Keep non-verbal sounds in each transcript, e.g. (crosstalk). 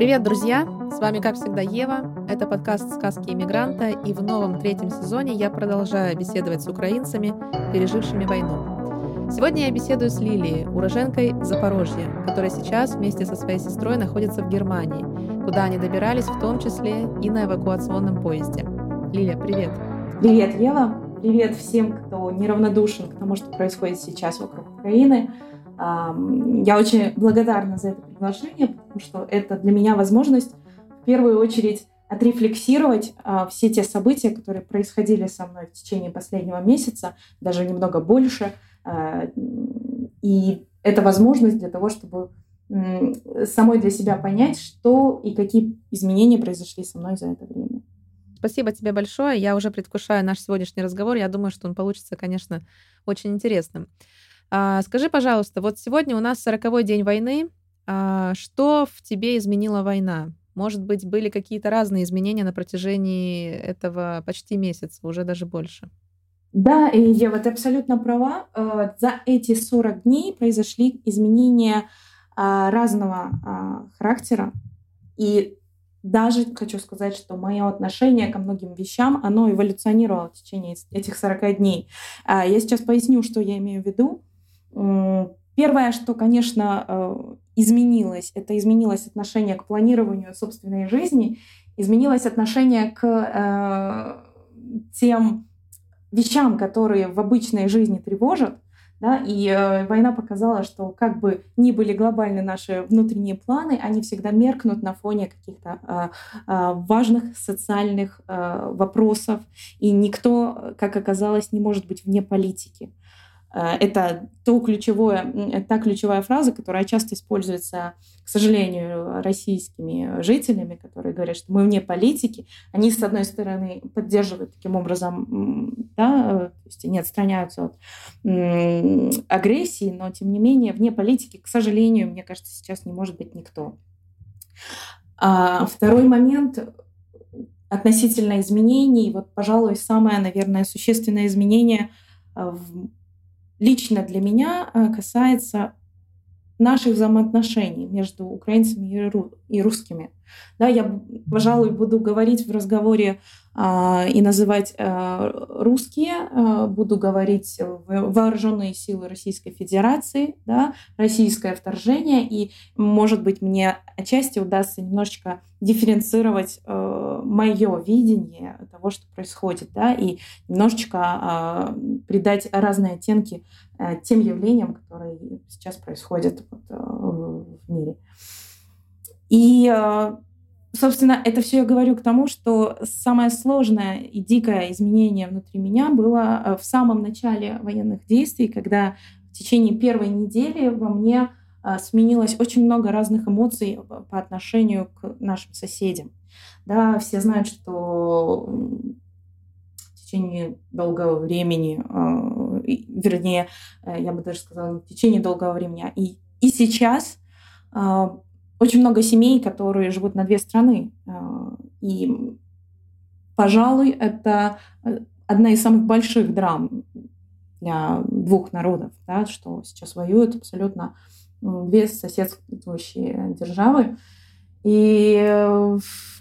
Привет, друзья! С вами, как всегда, Ева. Это подкаст «Сказки иммигранта», и в новом третьем сезоне я продолжаю беседовать с украинцами, пережившими войну. Сегодня я беседую с Лилией, уроженкой Запорожья, которая сейчас вместе со своей сестрой находится в Германии, куда они добирались в том числе и на эвакуационном поезде. Лилия, привет! Привет, Ева! Привет всем, кто неравнодушен к тому, что происходит сейчас вокруг Украины. Я очень благодарна за это приглашение, потому что это для меня возможность в первую очередь отрефлексировать а, все те события, которые происходили со мной в течение последнего месяца, даже немного больше. А, и это возможность для того, чтобы самой для себя понять, что и какие изменения произошли со мной за это время. Спасибо тебе большое. Я уже предвкушаю наш сегодняшний разговор. Я думаю, что он получится, конечно, очень интересным. А, скажи, пожалуйста, вот сегодня у нас сороковой день войны. А, что в тебе изменила война? Может быть, были какие-то разные изменения на протяжении этого почти месяца, уже даже больше? Да, и Ева, ты абсолютно права. Э, за эти 40 дней произошли изменения а, разного характера. И даже хочу сказать, что мое отношение ко многим вещам, оно эволюционировало в течение этих 40 дней. Я сейчас поясню, что я имею в виду. Первое, что, конечно, э, изменилось, это изменилось отношение к планированию собственной жизни, изменилось отношение к э, тем вещам, которые в обычной жизни тревожат. Да, и э, война показала, что как бы ни были глобальны наши внутренние планы, они всегда меркнут на фоне каких-то э, э, важных социальных э, вопросов, и никто, как оказалось, не может быть вне политики. Э, это то ключевое, та ключевая фраза, которая часто используется, к сожалению, российскими жителями, которые говорят, что мы вне политики. Они, с одной стороны, поддерживают таким образом, да, то есть они отстраняются от агрессии, но, тем не менее, вне политики, к сожалению, мне кажется, сейчас не может быть никто. А второй момент относительно изменений, вот, пожалуй, самое, наверное, существенное изменение в лично для меня э, касается наших взаимоотношений между украинцами и русскими. Да, я, пожалуй, буду говорить в разговоре и называть а, русские, а, буду говорить вооруженные силы Российской Федерации, да, российское вторжение, и, может быть, мне отчасти удастся немножечко дифференцировать а, мое видение того, что происходит, да, и немножечко а, придать разные оттенки а, тем явлениям, которые сейчас происходят а, в мире. И собственно, это все я говорю к тому, что самое сложное и дикое изменение внутри меня было э, в самом начале военных действий, когда в течение первой недели во мне э, сменилось очень много разных эмоций по отношению к нашим соседям. Да, все знают, что в течение долгого времени, э, вернее, я бы даже сказала, в течение долгого времени, а и, и сейчас очень много семей, которые живут на две страны. А, и, пожалуй, это э, одна из самых больших драм для двух народов, да, что сейчас воюют абсолютно две соседствующие державы. И э,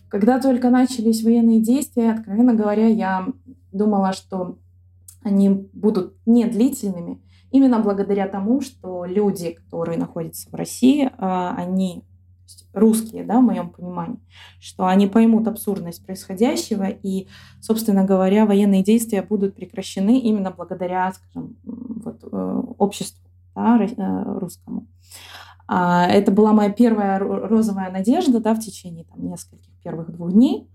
когда только начались военные действия, откровенно говоря, я думала, что они будут не длительными, именно благодаря тому, что люди, которые находятся в России, они русские, да, в моем понимании, что они поймут абсурдность происходящего, и, собственно говоря, военные действия будут прекращены именно благодаря, скажем, вот, э, обществу да, э, русскому. А, это была моя первая розовая надежда да, в течение там, нескольких первых двух дней,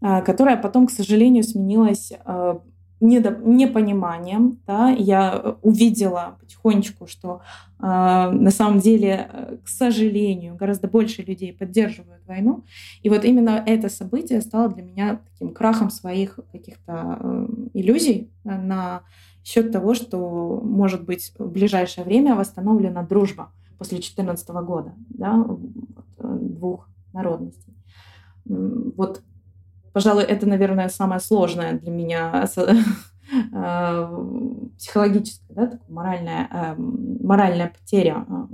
а, которая потом, к сожалению, сменилась э, непониманием, да, я увидела потихонечку, что э, на самом деле, э, к сожалению, гораздо больше людей поддерживают войну. И вот именно это событие стало для меня таким крахом своих каких-то э, иллюзий на счет того, что, может быть, в ближайшее время восстановлена дружба после 2014 года да, э, двух народностей. Вот Пожалуй, это, наверное, самое сложное для меня э, психологическая, да, моральная, э, моральная потеря э,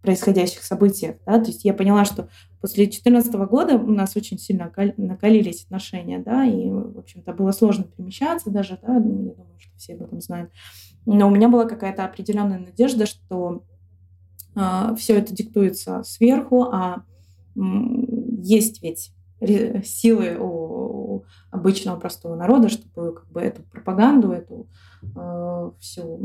происходящих событиях. Да? То есть я поняла, что после 2014 года у нас очень сильно накалились отношения, да, и, в общем-то, было сложно перемещаться даже, да, я думаю, что все об этом знают. Но у меня была какая-то определенная надежда, что э, все это диктуется сверху, а есть ведь силы у обычного простого народа, чтобы как бы эту пропаганду, эту э, всю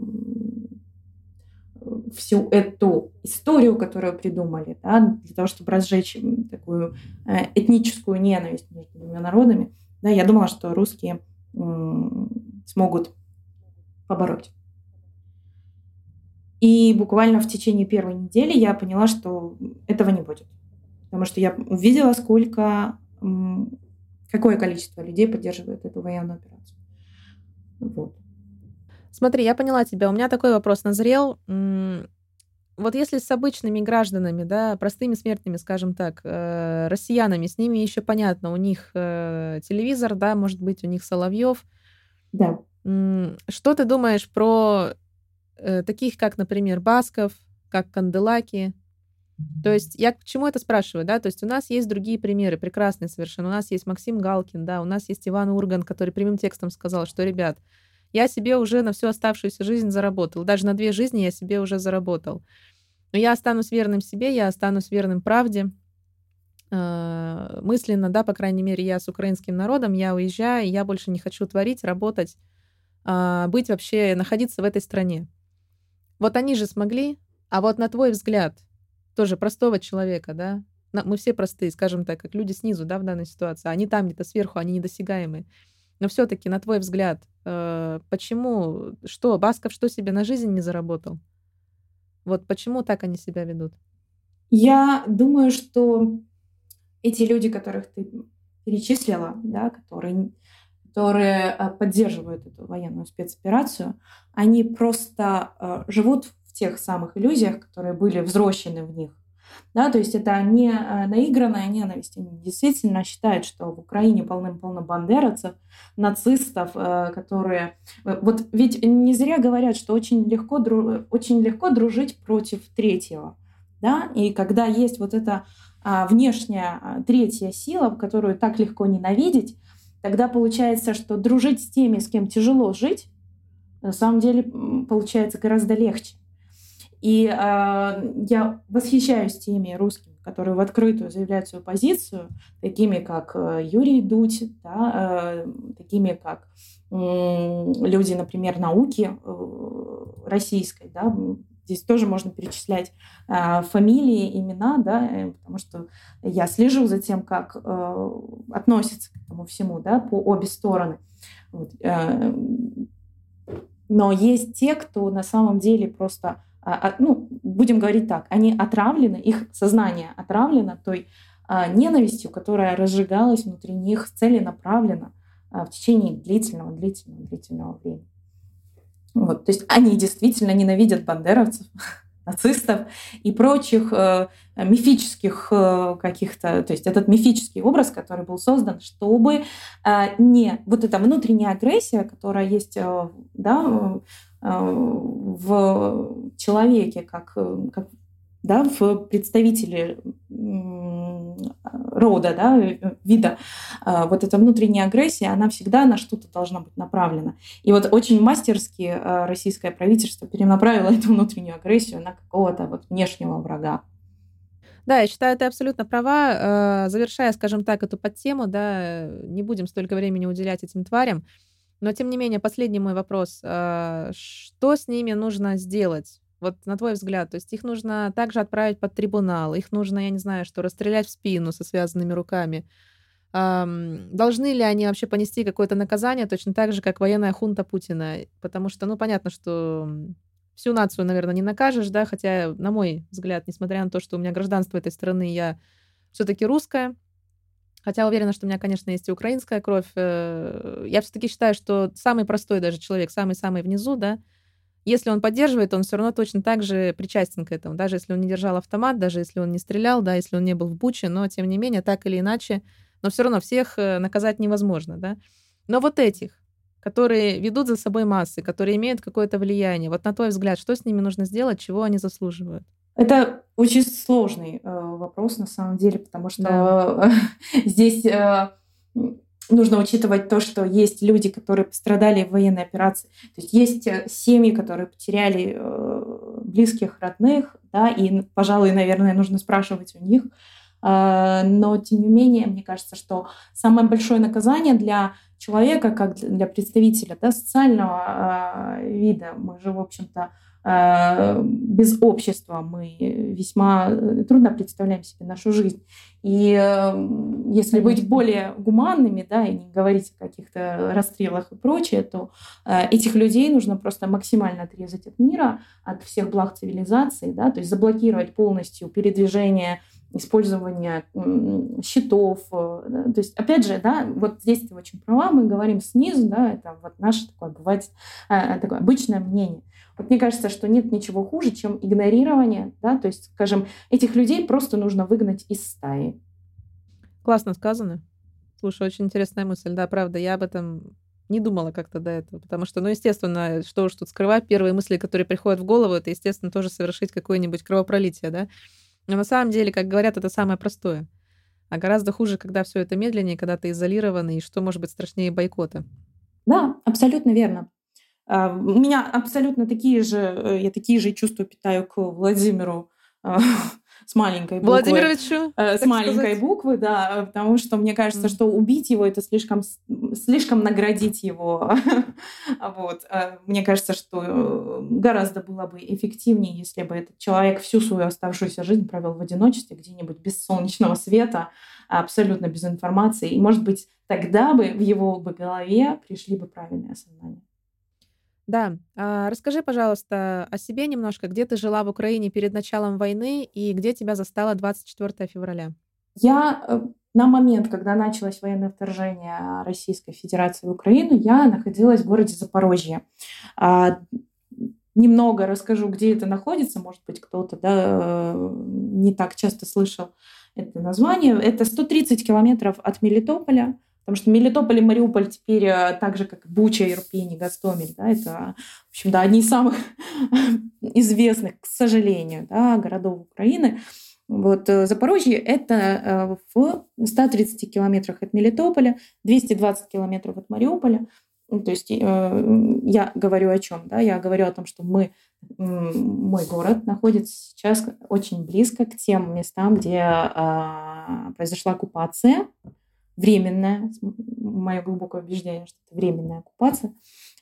всю эту историю, которую придумали, да, для того, чтобы разжечь такую э, этническую ненависть между двумя народами, да, я думала, что русские смогут побороть. И буквально в течение первой недели я поняла, что этого не будет. Потому что я увидела, сколько, какое количество людей поддерживает эту военную операцию. Вот. Смотри, я поняла тебя. У меня такой вопрос назрел. Вот если с обычными гражданами, да, простыми смертными, скажем так, э, россиянами, с ними еще понятно, у них э, телевизор, да, может быть, у них Соловьев. Да. Что ты думаешь про э, таких, как, например, Басков, как Канделаки? То есть я к чему это спрашиваю, да? То есть у нас есть другие примеры, прекрасные совершенно. У нас есть Максим Галкин, да, у нас есть Иван Урган, который прямым текстом сказал, что, ребят, я себе уже на всю оставшуюся жизнь заработал. Даже на две жизни я себе уже заработал. Но я останусь верным себе, я останусь верным правде. А, мысленно, да, по крайней мере, я с украинским народом, я уезжаю, я больше не хочу творить, работать, а, быть вообще, находиться в этой стране. Вот они же смогли, а вот на твой взгляд, тоже простого человека, да, мы все простые, скажем так, как люди снизу, да, в данной ситуации, они там где-то сверху, они недосягаемые. Но все-таки, на твой взгляд, э, почему, что, Басков что себе на жизнь не заработал? Вот почему так они себя ведут? Я думаю, что эти люди, которых ты перечислила, да, которые, которые э, поддерживают эту военную спецоперацию, они просто э, живут тех самых иллюзиях, которые были взрослены в них да, то есть это не э, наигранная ненависть. Они действительно считают, что в Украине полным-полно бандеровцев, нацистов, э, которые... Э, вот ведь не зря говорят, что очень легко, очень легко дружить против третьего. Да? И когда есть вот эта а, внешняя а, третья сила, которую так легко ненавидеть, тогда получается, что дружить с теми, с кем тяжело жить, на самом деле получается гораздо легче. И э, я восхищаюсь теми русскими, которые в открытую заявляют свою позицию, такими как э, Юрий Дудь, да, э, такими как э, люди, например, науки э, российской, да, здесь тоже можно перечислять э, фамилии, имена, да, э, потому что я слежу за тем, как э, относятся к этому всему, да, по обе стороны. Вот, э, но есть те, кто на самом деле просто ну, будем говорить так, они отравлены, их сознание отравлено той а, ненавистью, которая разжигалась внутри них целенаправленно в течение длительного, длительного, длительного времени. Вот, то есть они действительно ненавидят бандеровцев, (laughs) нацистов и прочих э, мифических э, каких-то, то есть этот мифический образ, который был создан, чтобы э, не вот эта внутренняя агрессия, которая есть, э, да, в человеке, как, как да, в представителе рода, да, вида, вот эта внутренняя агрессия, она всегда на что-то должна быть направлена. И вот очень мастерски российское правительство перенаправило (laughs) эту внутреннюю агрессию на какого-то вот внешнего врага. Да, я считаю, ты абсолютно права. Завершая, скажем так, эту подтему, да, не будем столько времени уделять этим тварям. Но, тем не менее, последний мой вопрос. А, что с ними нужно сделать? Вот на твой взгляд, то есть их нужно также отправить под трибунал, их нужно, я не знаю, что, расстрелять в спину со связанными руками. Должны ли они вообще понести какое-то наказание, точно так же, как военная хунта Путина? Потому что, ну, понятно, что всю нацию, наверное, не накажешь, да, хотя, на мой взгляд, несмотря на то, что у меня гражданство этой страны, я все-таки русская, Хотя уверена, что у меня, конечно, есть и украинская кровь. Э, я все-таки считаю, что самый простой даже человек, самый-самый внизу, да, если он поддерживает, он все равно точно так же причастен к этому. Даже если он не держал автомат, даже если он не стрелял, да, если он не был в Буче, но тем не менее, так или иначе, но все равно всех э, наказать невозможно, да. Но вот этих, которые ведут за собой массы, которые имеют какое-то влияние, вот на твой взгляд, что с ними нужно сделать, чего они заслуживают? Это очень сложный э, вопрос на самом деле, потому что да. (laughs) здесь э, нужно учитывать то, что есть люди, которые пострадали в военной операции. То есть есть э, семьи, которые потеряли э, близких, родных, да, и, пожалуй, наверное, нужно спрашивать у них. Э, но, тем не менее, мне кажется, что самое большое наказание для человека, как для представителя да, социального э, вида, мы же, в общем-то, без общества мы весьма э, трудно представляем себе нашу жизнь. И э, если быть более гуманными, да, и не говорить о каких-то расстрелах и прочее, то этих людей нужно просто максимально отрезать от мира, от всех благ цивилизации, да, то есть заблокировать полностью передвижение использование счетов. То есть, опять же, да, вот здесь ты очень права, мы говорим снизу, да, это вот наше такое бывает такое обычное мнение. Вот мне кажется, что нет ничего хуже, чем игнорирование, да, то есть, скажем, этих людей просто нужно выгнать из стаи. Классно сказано. Слушай, очень интересная мысль, да, правда, я об этом не думала как-то до этого, потому что, ну, естественно, что уж тут скрывать, первые мысли, которые приходят в голову, это, естественно, тоже совершить какое-нибудь кровопролитие, да. Но на самом деле, как говорят, это самое простое. А гораздо хуже, когда все это медленнее, когда ты изолированный, и что может быть страшнее бойкота. Да, абсолютно верно. А, у меня абсолютно такие же, э, я такие же чувства питаю к Владимиру а, (laughs) с маленькой буквы. Владимировичу? Э, с маленькой сказать. буквы, да, потому что мне кажется, mm. что убить его это слишком, слишком наградить его. (laughs) вот. А, мне кажется, что э, гораздо было бы эффективнее, если бы этот человек всю свою оставшуюся жизнь провел в одиночестве, где-нибудь без солнечного света, абсолютно без информации. И, может быть, тогда бы в его бы голове пришли бы правильные осознания. Да. А расскажи, пожалуйста, о себе немножко. Где ты жила в Украине перед началом войны и где тебя застало 24 февраля? Я э, на момент, когда началось военное вторжение Российской Федерации в Украину, я находилась в городе Запорожье. А, немного расскажу, где это находится. Может быть, кто-то да, э, не так часто слышал это название. Это 130 километров от Мелитополя. Потому что Мелитополь и Мариуполь теперь э, так же, как Буча, Ирпень и Гастомель, да, это, в общем, да, одни из самых (laughs) известных, к сожалению, да, городов Украины. Вот э, Запорожье – это э, в 130 километрах от Мелитополя, 220 километров от Мариуполя. Ну, то есть я говорю о чем? Да? Я говорю о том, что мы, мой город находится сейчас очень близко к тем местам, где а, произошла оккупация временная, мое глубокое убеждение, что это временная оккупация.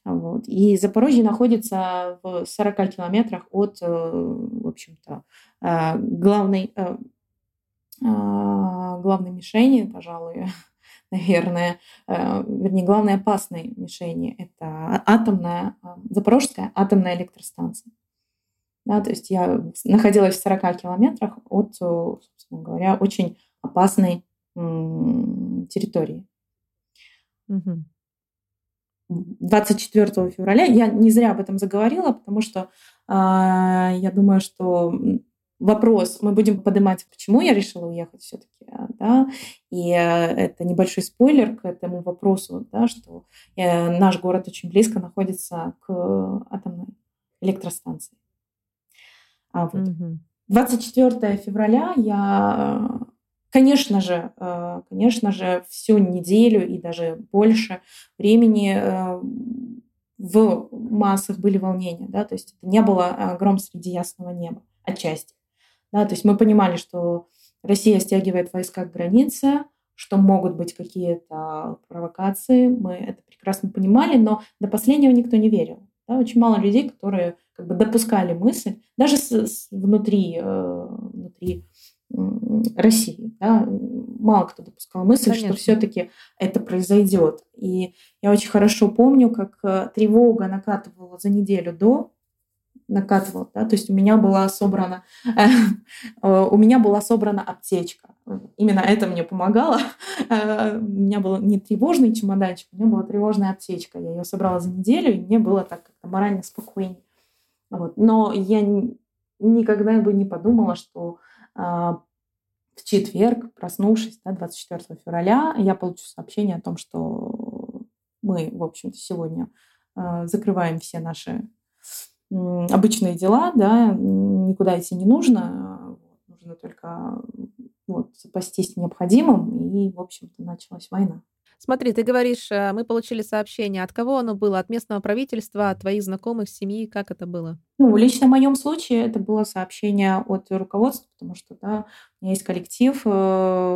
Вот. И Запорожье находится в 40 километрах от, э, в общем-то, э, главной, э, главной мишени, пожалуй, (laughs) наверное, вернее, главной опасной мишени – это атомная, Запорожская атомная электростанция. Да, то есть я находилась в 40 километрах от, собственно говоря, очень опасной территории. Угу. 24 февраля я не зря об этом заговорила, потому что э, я думаю, что вопрос мы будем поднимать, почему я решила уехать все-таки, да, и э, это небольшой спойлер к этому вопросу, да, что э, наш город очень близко находится к атомной электростанции. А вот угу. 24 февраля я Конечно же, э, конечно же, всю неделю и даже больше времени э, в массах были волнения, да, то есть это не было э, гром среди ясного неба, отчасти. Да, то есть мы понимали, что Россия стягивает войска к границе, что могут быть какие-то провокации, мы это прекрасно понимали, но до последнего никто не верил. Да, очень мало людей, которые как бы допускали мысль, даже с, с, внутри, э, внутри России. Да? Мало кто допускал мысль, Конечно. что все-таки это произойдет. И я очень хорошо помню, как э, тревога накатывала за неделю до, накатывала, да, то есть у меня была собрана, (laughs) э, у меня была собрана аптечка. Именно это мне помогало. (laughs) Э, у меня был не тревожный чемоданчик, у меня была тревожная аптечка. Я ее собрала за неделю, и мне было так как-то морально спокойнее. Вот. Но я никогда бы не подумала, что в четверг, проснувшись, да, 24 февраля, я получу сообщение о том, что мы, в общем-то, сегодня а, закрываем все наши обычные дела, да, никуда идти не нужно, нужно только вот, запастись необходимым, и, в общем-то, началась война. Смотри, ты говоришь, э, мы получили сообщение. От кого оно было? От местного правительства, от твоих знакомых, семьи? Как это было? Ну, лично в моем случае это было сообщение от руководства, потому что, да, у меня есть коллектив, э,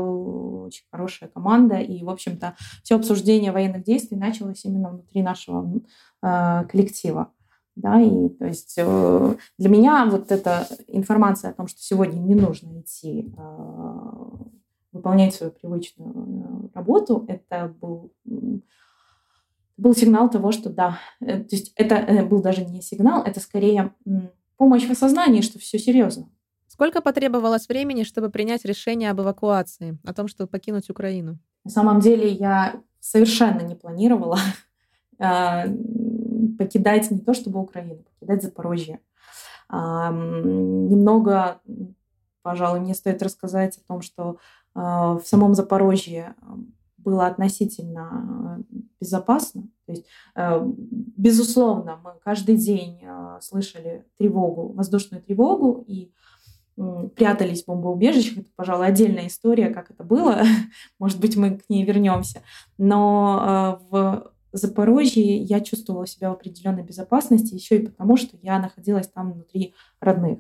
очень хорошая команда, и, в общем-то, все обсуждение военных действий началось именно внутри нашего э, коллектива. Да, и то есть для меня вот эта информация о том, что сегодня не нужно идти выполнять свою привычную э, работу, это был, был сигнал того, что да, э, то есть это э, был даже не сигнал, это скорее помощь в осознании, что все серьезно. Сколько потребовалось времени, чтобы принять решение об эвакуации, о том, чтобы покинуть Украину? На самом деле я совершенно не планировала покидать не то чтобы Украину, покидать Запорожье. Немного, пожалуй, мне стоит рассказать о том, что в самом Запорожье было относительно безопасно. То есть, а, безусловно, мы каждый день а, слышали тревогу, воздушную тревогу и прятались в бомбоубежищах. Это, пожалуй, отдельная история, как это было. (laughs) Может быть, мы к ней вернемся. Но в Запорожье я чувствовала себя в определенной безопасности еще и потому, что я находилась там внутри родных.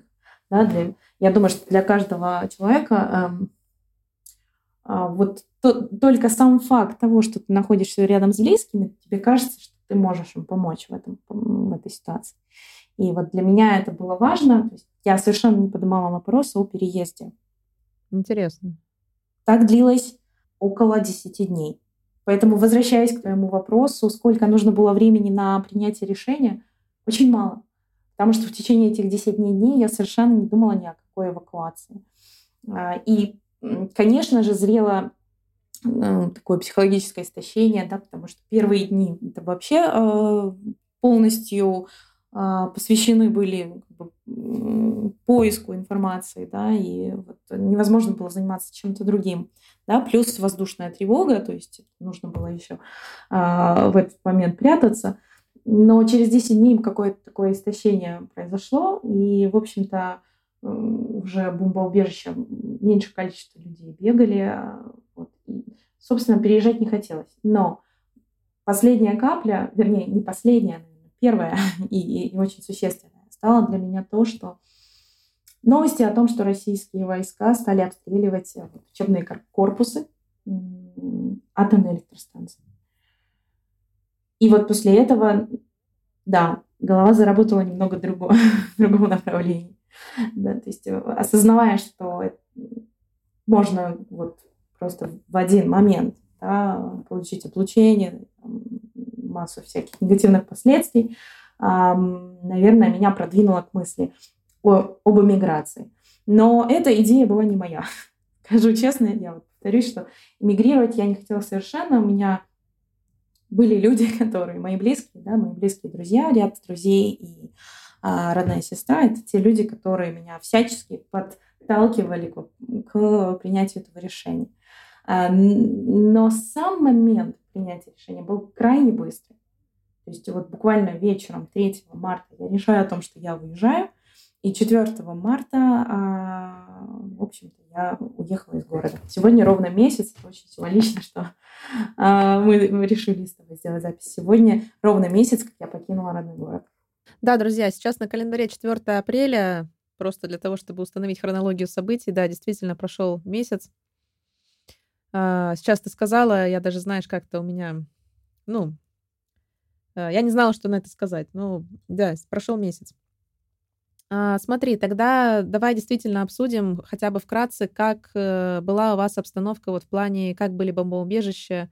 Да, для, я думаю, что для каждого человека а, вот то, только сам факт того, что ты находишься рядом с близкими, тебе кажется, что ты можешь им помочь в, этом, в этой ситуации. И вот для меня это было важно. То есть я совершенно не поднимала вопроса о переезде. Интересно. Так длилось около 10 дней. Поэтому, возвращаясь к твоему вопросу, сколько нужно было времени на принятие решения, очень мало. Потому что в течение этих 10 дней я совершенно не думала ни о какой эвакуации. А, и конечно же, зрело э, такое психологическое истощение, да, потому что первые дни это вообще э, полностью э, посвящены были как бы, поиску информации, да, и вот невозможно было заниматься чем-то другим, да, плюс воздушная тревога, то есть нужно было еще в этот момент прятаться, но через 10 дней какое-то такое истощение произошло, и, в общем-то, уже бомбоубежище меньше количество людей бегали. А, вот, и, собственно, переезжать не хотелось. Но последняя капля, вернее, не последняя, первая (laughs) и, и, и очень существенная, стала для меня то, что новости о том, что российские войска стали обстреливать э, учебные корпусы атомной электростанции. И вот после этого, да, голова заработала немного другого, (laughs) в другом направлении. Да, то есть э, осознавая, что можно вот просто в один момент да, получить облучение, массу всяких негативных последствий, наверное, меня продвинуло к мысли о, об эмиграции. Но эта идея была не моя. (laughs) Скажу честно, я вот повторюсь, что эмигрировать я не хотела совершенно. У меня были люди, (laughs) которые мои близкие, да, мои близкие друзья, ряд друзей и родная сестра — это те люди, которые меня всячески подталкивали к, к принятию этого решения. А, но сам момент принятия решения был крайне быстрый. То есть вот буквально вечером 3 марта я решаю о том, что я уезжаю, и 4 марта, а, в общем-то, я уехала из города. Сегодня ровно месяц, это очень символично, что мы решили с тобой сделать запись. Сегодня ровно месяц, как я покинула родной город. Да, друзья, сейчас на календаре 4 апреля, просто для того, чтобы установить хронологию событий, да, действительно прошел месяц. А, сейчас ты сказала, я даже, знаешь, как-то у меня, ну, а, я не знала, что на это сказать. Ну, да, прошел месяц. А, смотри, тогда давай действительно обсудим хотя бы вкратце, как э, была у вас обстановка вот в плане, как были бомбоубежища,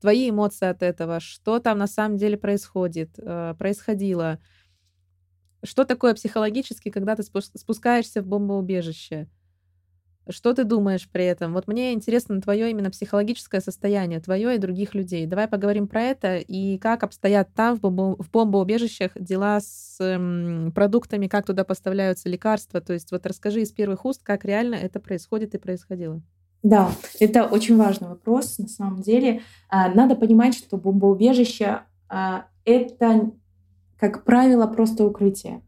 твои эмоции от этого, что там на самом деле происходит, э, происходило, что такое психологически, когда ты спускаешься в бомбоубежище? Что ты думаешь при этом? Вот мне интересно твое именно психологическое состояние, твое и других людей. Давай поговорим про это и как обстоят там, в, бомбо, в бомбоубежищах, дела с эм, продуктами, как туда поставляются лекарства. То есть вот расскажи из первых уст, как реально это происходит и происходило. Да, это очень важный вопрос. На самом деле, а, надо понимать, что бомбоубежище а, это как правило, просто укрытие.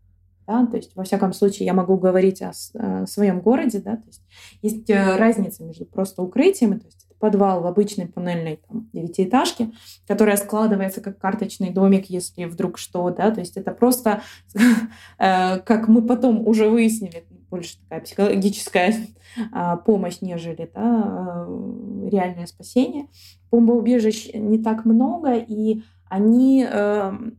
Да? То есть, во всяком случае, я могу говорить о, о своем городе. Да? То есть, есть э, разница между просто укрытием, то есть подвал в обычной панельной там, девятиэтажке, которая складывается как карточный домик, если вдруг что, да, то есть это просто, (laughs) э, как мы потом уже выяснили, больше такая психологическая а, помощь, нежели да, э, реальное спасение. Бомбоубежищ не так много, и они эм,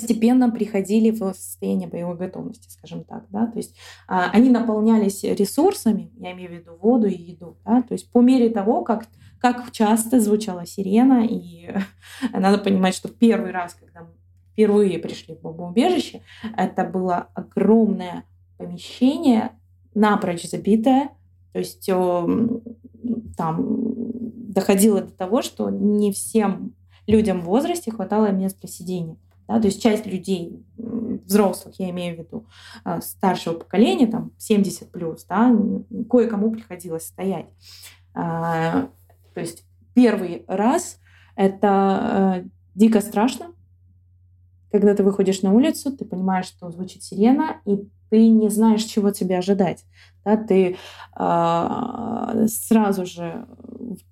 постепенно приходили в состояние боевой готовности, скажем так, да, то есть а, они наполнялись ресурсами, я имею в виду воду и еду, да, то есть по мере того, как как часто звучала сирена, и (laughs) надо понимать, что первый раз, когда мы впервые пришли в бомбоубежище, это было огромное помещение, напрочь забитое, то есть там доходило до того, что не всем людям в возрасте хватало мест для сидения. Да, то есть часть людей, взрослых, я имею в виду, а, старшего поколения, там 70 плюс, да, кое-кому приходилось стоять. А, то есть первый раз это э, дико страшно, когда ты выходишь на улицу, ты понимаешь, что звучит сирена, и ты не знаешь, чего тебе ожидать. Да, ты э, сразу же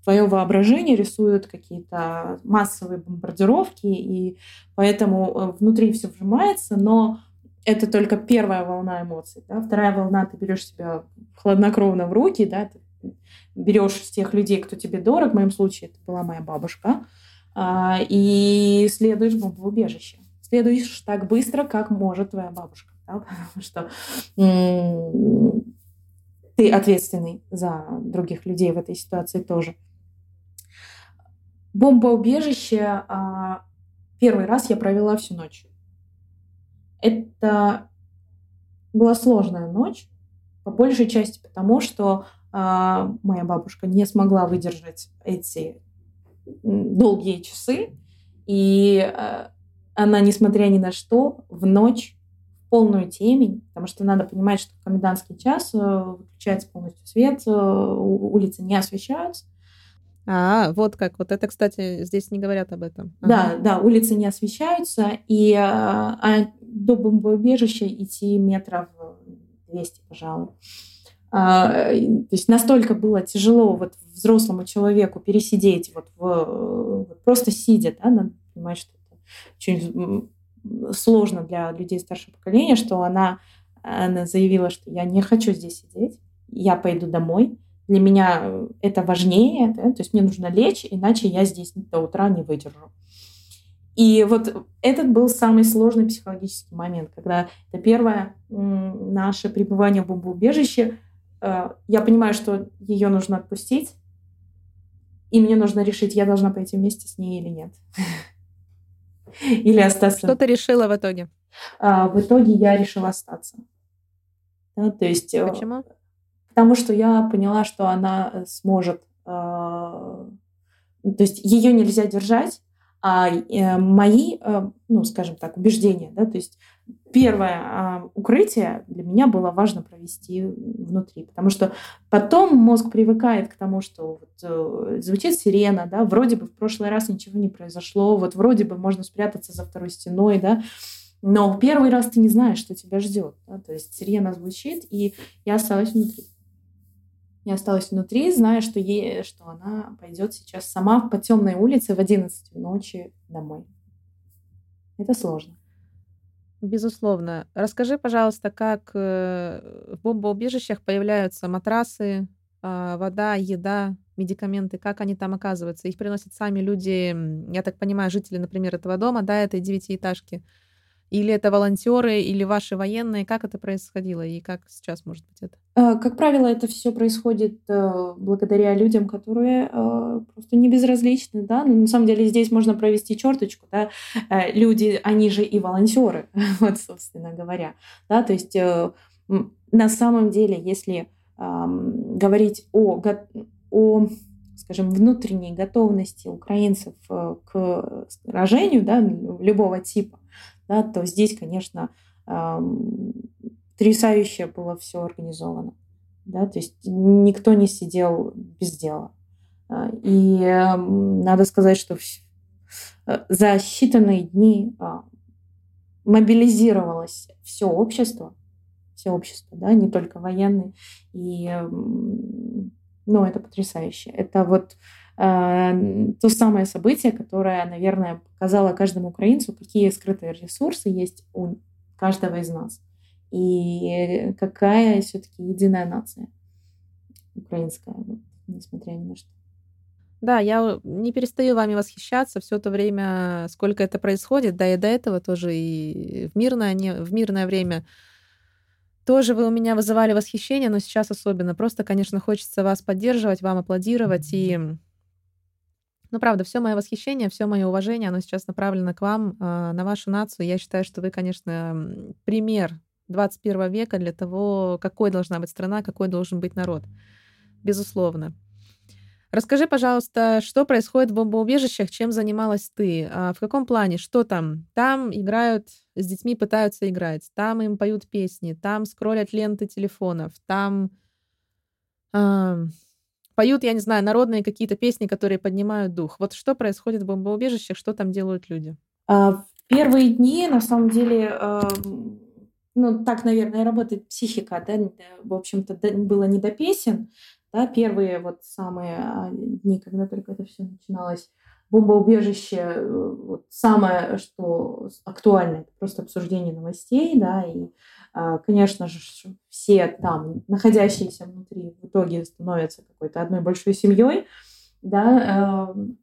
твое воображение рисуют какие-то массовые бомбардировки, и поэтому э, внутри все вжимается, но это только первая волна эмоций. Да? Вторая волна, ты берешь себя хладнокровно в руки, да? ты берешь тех людей, кто тебе дорог, в моем случае это была моя бабушка, э, и следуешь бомбоубежище. Следуешь так быстро, как может твоя бабушка да, (laughs) потому что ты ответственный за других людей в этой ситуации тоже. Бомбоубежище а, первый раз я провела всю ночь. Это была сложная ночь, по большей части потому, что а, моя бабушка не смогла выдержать эти долгие часы, и а, она, несмотря ни на что, в ночь полную темень, потому что надо понимать, что в комендантский час э, выключается полностью свет, э, улицы не освещаются. А, вот как. Вот это, кстати, здесь не говорят об этом. Ага. Да, да, улицы не освещаются, и а, а до бомбоубежища идти метров 200, пожалуй. А, то есть настолько было тяжело вот взрослому человеку пересидеть вот в, вот просто сидя, да, надо понимать, что это очень сложно для людей старшего поколения, что она, она заявила, что я не хочу здесь сидеть, я пойду домой. Для меня это важнее, да? то есть мне нужно лечь, иначе я здесь до утра не выдержу. И вот этот был самый сложный психологический момент, когда это первое наше пребывание в бомбоубежище. Э, я понимаю, что ее нужно отпустить, и мне нужно решить, я должна пойти вместе с ней или нет. (laughs) (laughs) Или остаться. Что ты решила в итоге? А, в итоге я решила остаться. Да, то есть, э, Почему? Потому что я поняла, что она сможет... А, то есть ее нельзя держать, а э, мои, э, ну, скажем так, убеждения, да, то есть первое а, укрытие для меня было важно провести внутри, потому что потом мозг привыкает к тому, что вот, э, звучит сирена, да, вроде бы в прошлый раз ничего не произошло, вот вроде бы можно спрятаться за второй стеной, да, но первый раз ты не знаешь, что тебя ждет, да, то есть сирена звучит, и я осталась внутри. Я осталась внутри, зная, что, ей, что она пойдет сейчас сама по темной улице в 11 ночи домой. Это сложно. Безусловно. Расскажи, пожалуйста, как э, в бомбоубежищах появляются матрасы, а, вода, еда, медикаменты, как они там оказываются? Их приносят сами люди, я так понимаю, жители, например, этого дома, да, этой девятиэтажки. Или это волонтеры, или ваши военные? Как это происходило и как сейчас может быть это? Э, как правило, это все происходит э, благодаря людям, которые э, просто не безразличны, да. Но на самом деле здесь можно провести черточку, да. Люди, они же и волонтеры, (laughs) вот, собственно говоря, да. То есть на самом деле, если говорить о, о скажем, внутренней готовности украинцев к сражению, да, любого типа, да, то здесь, конечно, потрясающе было все организовано. Да, то есть никто не сидел без дела. А, и надо сказать, что э, за считанные дни а, мобилизировалось все общество, все общество, да, не только военные. И, ну, это потрясающе. Это вот э, то самое событие, которое, наверное, показало каждому украинцу, какие скрытые ресурсы есть у каждого из нас. И какая все-таки единая нация украинская, несмотря ни на что. Да, я не перестаю вами восхищаться все то время, сколько это происходит, да и до этого тоже и в мирное, не, в мирное время тоже вы у меня вызывали восхищение, но сейчас особенно. Просто, конечно, хочется вас поддерживать, вам аплодировать. И, ну, правда, все мое восхищение, все мое уважение, оно сейчас направлено к вам, а, на вашу нацию. Я считаю, что вы, конечно, пример 21 века для того, какой должна быть страна, какой должен быть народ. Безусловно. Расскажи, пожалуйста, что происходит в бомбоубежищах, чем занималась ты, а в каком плане, что там? Там играют, с детьми пытаются играть, там им поют песни, там скроллят ленты телефонов, там э, поют, я не знаю, народные какие-то песни, которые поднимают дух. Вот что происходит в бомбоубежищах, что там делают люди? А, в первые дни, на самом деле, ну, так, наверное, работает психика, да, в общем-то, было не до песен, да, первые вот самые а, дни, когда только это все начиналось, бомбоубежище, э, вот самое, что актуально, это просто обсуждение новостей, да, и, а, конечно же, все там находящиеся внутри в итоге становятся какой-то одной большой семьей, да, эм,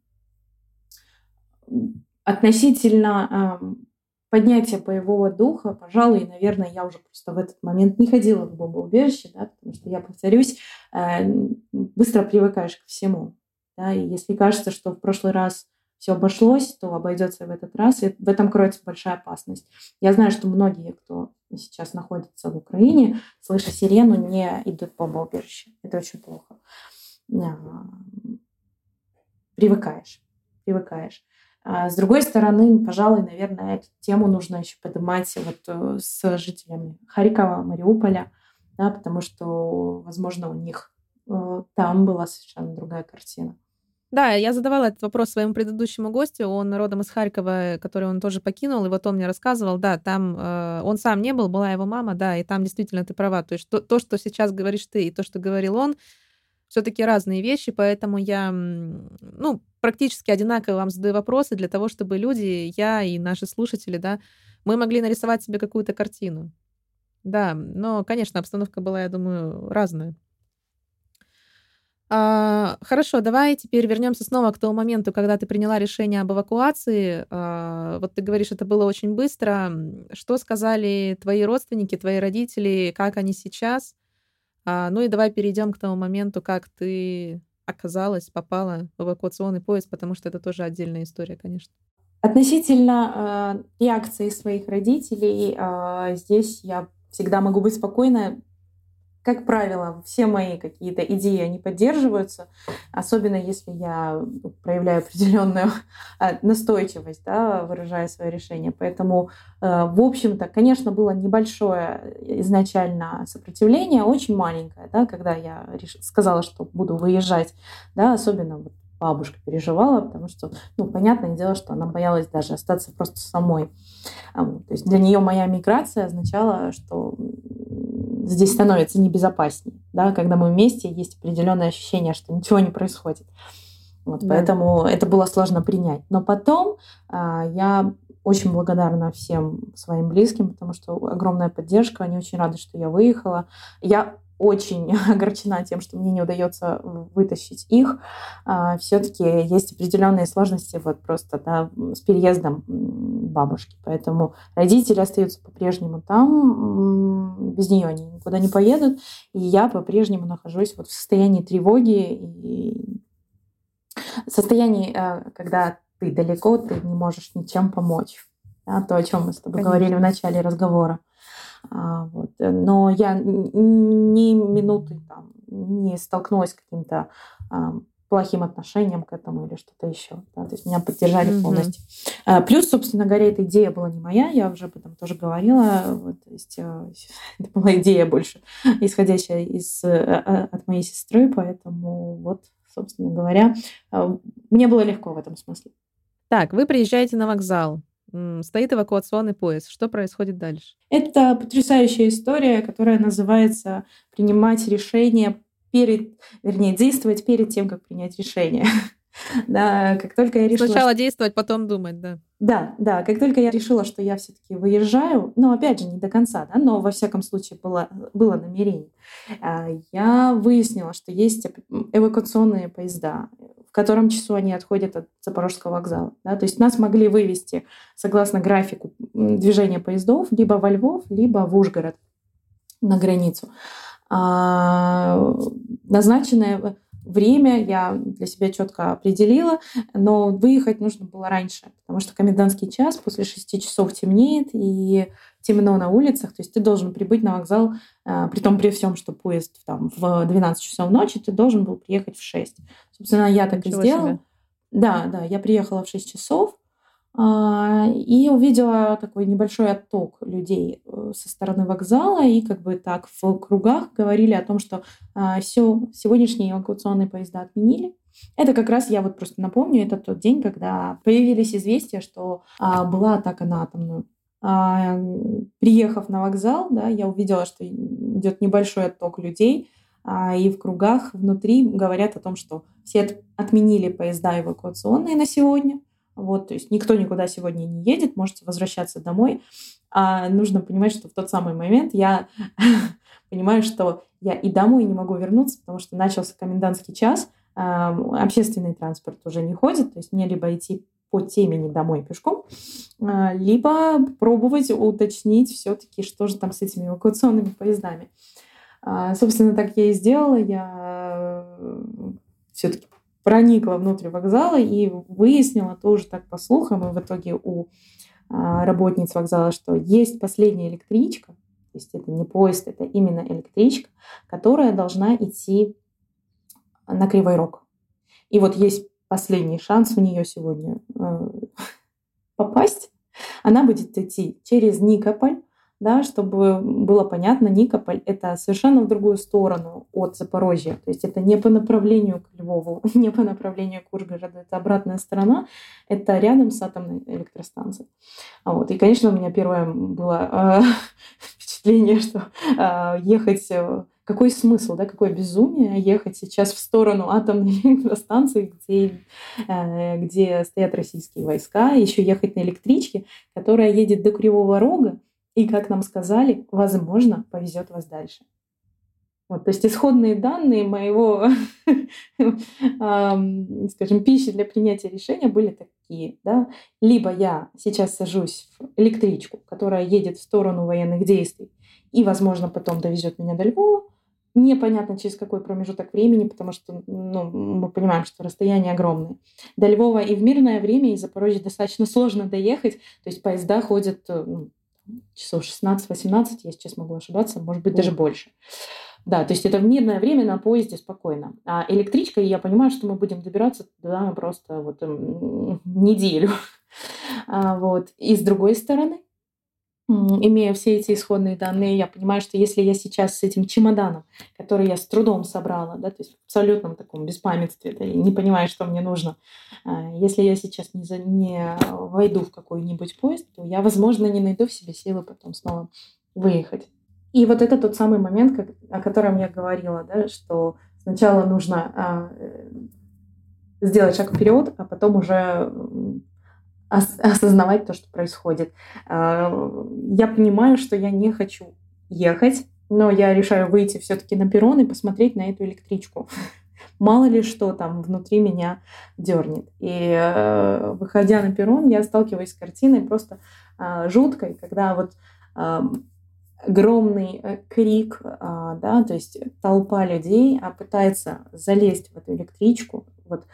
относительно эм, поднятие боевого духа, пожалуй, наверное, я уже просто в этот момент не ходила в бомбоубежище, да, потому что я повторюсь, э, быстро привыкаешь ко всему. Да, и если кажется, что в прошлый раз все обошлось, то обойдется в этот раз, и в этом кроется большая опасность. Я знаю, что многие, кто сейчас находится в Украине, слыша сирену, не идут в бомбоубежище. Это очень плохо. А, привыкаешь, привыкаешь. А с другой стороны, пожалуй, наверное, эту тему нужно еще поднимать вот э, с жителями Харькова, Мариуполя, да, потому что, возможно, у них э, там была совершенно другая картина. Да, я задавала этот вопрос своему предыдущему гостю, он родом из Харькова, который он тоже покинул, и вот он мне рассказывал, да, там э, он сам не был, была его мама, да, и там действительно ты права, то есть то, то что сейчас говоришь ты, и то, что говорил он, все-таки разные вещи, поэтому я, ну, практически одинаково вам задаю вопросы для того, чтобы люди, я и наши слушатели, да, мы могли нарисовать себе какую-то картину. Да, но, конечно, обстановка была, я думаю, разная. А, хорошо, давай теперь вернемся снова к тому моменту, когда ты приняла решение об эвакуации. А, вот ты говоришь, это было очень быстро. Что сказали твои родственники, твои родители, как они сейчас? А, ну и давай перейдем к тому моменту, как ты оказалась, попала в эвакуационный поезд, потому что это тоже отдельная история, конечно. Относительно э, реакции своих родителей, э, здесь я всегда могу быть спокойна как правило, все мои какие-то идеи, они поддерживаются, особенно если я проявляю определенную (laughs) а, настойчивость, да, выражая свое решение. Поэтому, э, в общем-то, конечно, было небольшое изначально сопротивление, очень маленькое, да, когда я сказала, что буду выезжать, да, особенно вот бабушка переживала, потому что, ну, понятное дело, что она боялась даже остаться просто самой. То есть для нее моя миграция означала, что здесь становится небезопаснее, да, когда мы вместе, есть определенное ощущение, что ничего не происходит. Вот, да. Поэтому это было сложно принять. Но потом а, я очень благодарна всем своим близким, потому что огромная поддержка, они очень рады, что я выехала. Я очень (laughs) огорчена тем, что мне не удается вытащить их. А, Все-таки есть определенные сложности вот просто да, с переездом бабушки. Поэтому родители остаются по-прежнему там, без нее они никуда не поедут. И я по-прежнему нахожусь вот в состоянии тревоги и состоянии, э, когда ты далеко, ты не можешь ничем помочь. Да, то, о чем мы с тобой Конечно. говорили в начале разговора. А, вот. Но я ни минуты там не столкнулась с каким-то а, плохим отношением к этому или что-то еще. Да? То есть меня поддержали mm-hmm. полностью. А, плюс, собственно говоря, эта идея была не моя, я уже об этом тоже говорила. Вот, то есть (laughs) это была идея больше исходящая из, от моей сестры, поэтому вот, собственно говоря, мне было легко в этом смысле. Так, вы приезжаете на вокзал. Стоит эвакуационный поезд. Что происходит дальше? Это потрясающая история, которая называется «Принимать решение перед, вернее, действовать перед тем, как принять решение». (laughs) Да, как только я решила... Сначала действовать, потом думать, да. Да, да, как только я решила, что я все-таки выезжаю, но опять же не до конца, да, но во всяком случае было, было намерение, а, я выяснила, что есть эвакуационные поезда, котором часу они отходят от Запорожского вокзала. Да? То есть нас могли вывести согласно графику движения поездов либо во Львов, либо в Ужгород на границу. А, назначенное время я для себя четко определила, но выехать нужно было раньше, потому что комендантский час после 6 часов темнеет и темно на улицах, то есть ты должен прибыть на вокзал, э, при том при всем, что поезд там, в 12 часов ночи, ты должен был приехать в 6. Собственно, я так Ничего и сделала. Себе. Да, да, я приехала в 6 часов, и увидела такой небольшой отток людей э, со стороны вокзала, и как бы так в кругах говорили о том, что а, все, сегодняшние эвакуационные поезда отменили. Это как раз, я вот просто напомню, это тот день, когда появились известия, что а, была атака на атомную. Приехав на вокзал, да, я увидела, что идет небольшой отток людей, и в кругах внутри говорят о том, что все отменили поезда эвакуационные на сегодня – вот, то есть никто никуда сегодня не едет, можете возвращаться домой. А нужно понимать, что в тот самый момент я (laughs) понимаю, что я и домой не могу вернуться, потому что начался комендантский час, общественный транспорт уже не ходит, то есть мне либо идти по темени домой пешком, а, либо пробовать уточнить все-таки, что же там с этими эвакуационными поездами. А, собственно, так я и сделала. Я э, все-таки проникла внутрь вокзала и выяснила тоже так по слухам, и в итоге у а, работниц вокзала, что есть последняя электричка, то есть это не поезд, это именно электричка, которая должна идти на Кривой Рог. И вот есть последний шанс в нее сегодня э, (laughs) попасть. Она будет идти через Никополь, да, чтобы было понятно, Никополь — это совершенно в другую сторону от Запорожья. То есть это не по направлению к Львову, (laughs) не по направлению к Ужгороду, это обратная сторона, это рядом с атомной электростанцией. Вот. И, конечно, у меня первое было э, (laughs) впечатление, что э, ехать э, какой смысл, да, какое безумие ехать сейчас в сторону атомной (laughs) электростанции, где, э, где стоят российские войска, еще ехать на электричке, которая едет до Кривого Рога, и, как нам сказали, возможно, повезет вас дальше. Вот, то есть исходные данные моего, (laughs) скажем, пищи для принятия решения были такие. Да? Либо я сейчас сажусь в электричку, которая едет в сторону военных действий и, возможно, потом довезет меня до Львова, Непонятно, через какой промежуток времени, потому что ну, мы понимаем, что расстояние огромное. До Львова и в мирное время из Запорожья достаточно сложно доехать. То есть поезда ходят э, ну, часов 16-18, я сейчас могу ошибаться, может быть, даже больше. Да, то есть это в мирное время на поезде спокойно. А электричкой я понимаю, что мы будем добираться туда просто вот неделю. (laughs) А, вот. И с другой стороны, имея все эти исходные данные, я понимаю, что если я сейчас с этим чемоданом, который я с трудом собрала, да, то есть в абсолютном таком беспамятстве, да, не понимаю, что мне нужно, а, если я сейчас не, за, не войду в какой-нибудь поезд, то я, возможно, не найду в себе силы потом снова выехать. И вот это тот самый момент, как, о котором я говорила, да, что сначала нужно а, э, сделать шаг вперед, а потом уже осознавать то, что происходит. А, я понимаю, что я не хочу ехать, но я решаю выйти все-таки на перрон и посмотреть на эту электричку. (laughs) Мало ли что там внутри меня дернет. И э, выходя на перрон, я сталкиваюсь с картиной просто а, жуткой, когда вот огромный э, крик, а, да, то есть толпа людей пытается залезть в эту электричку. Вот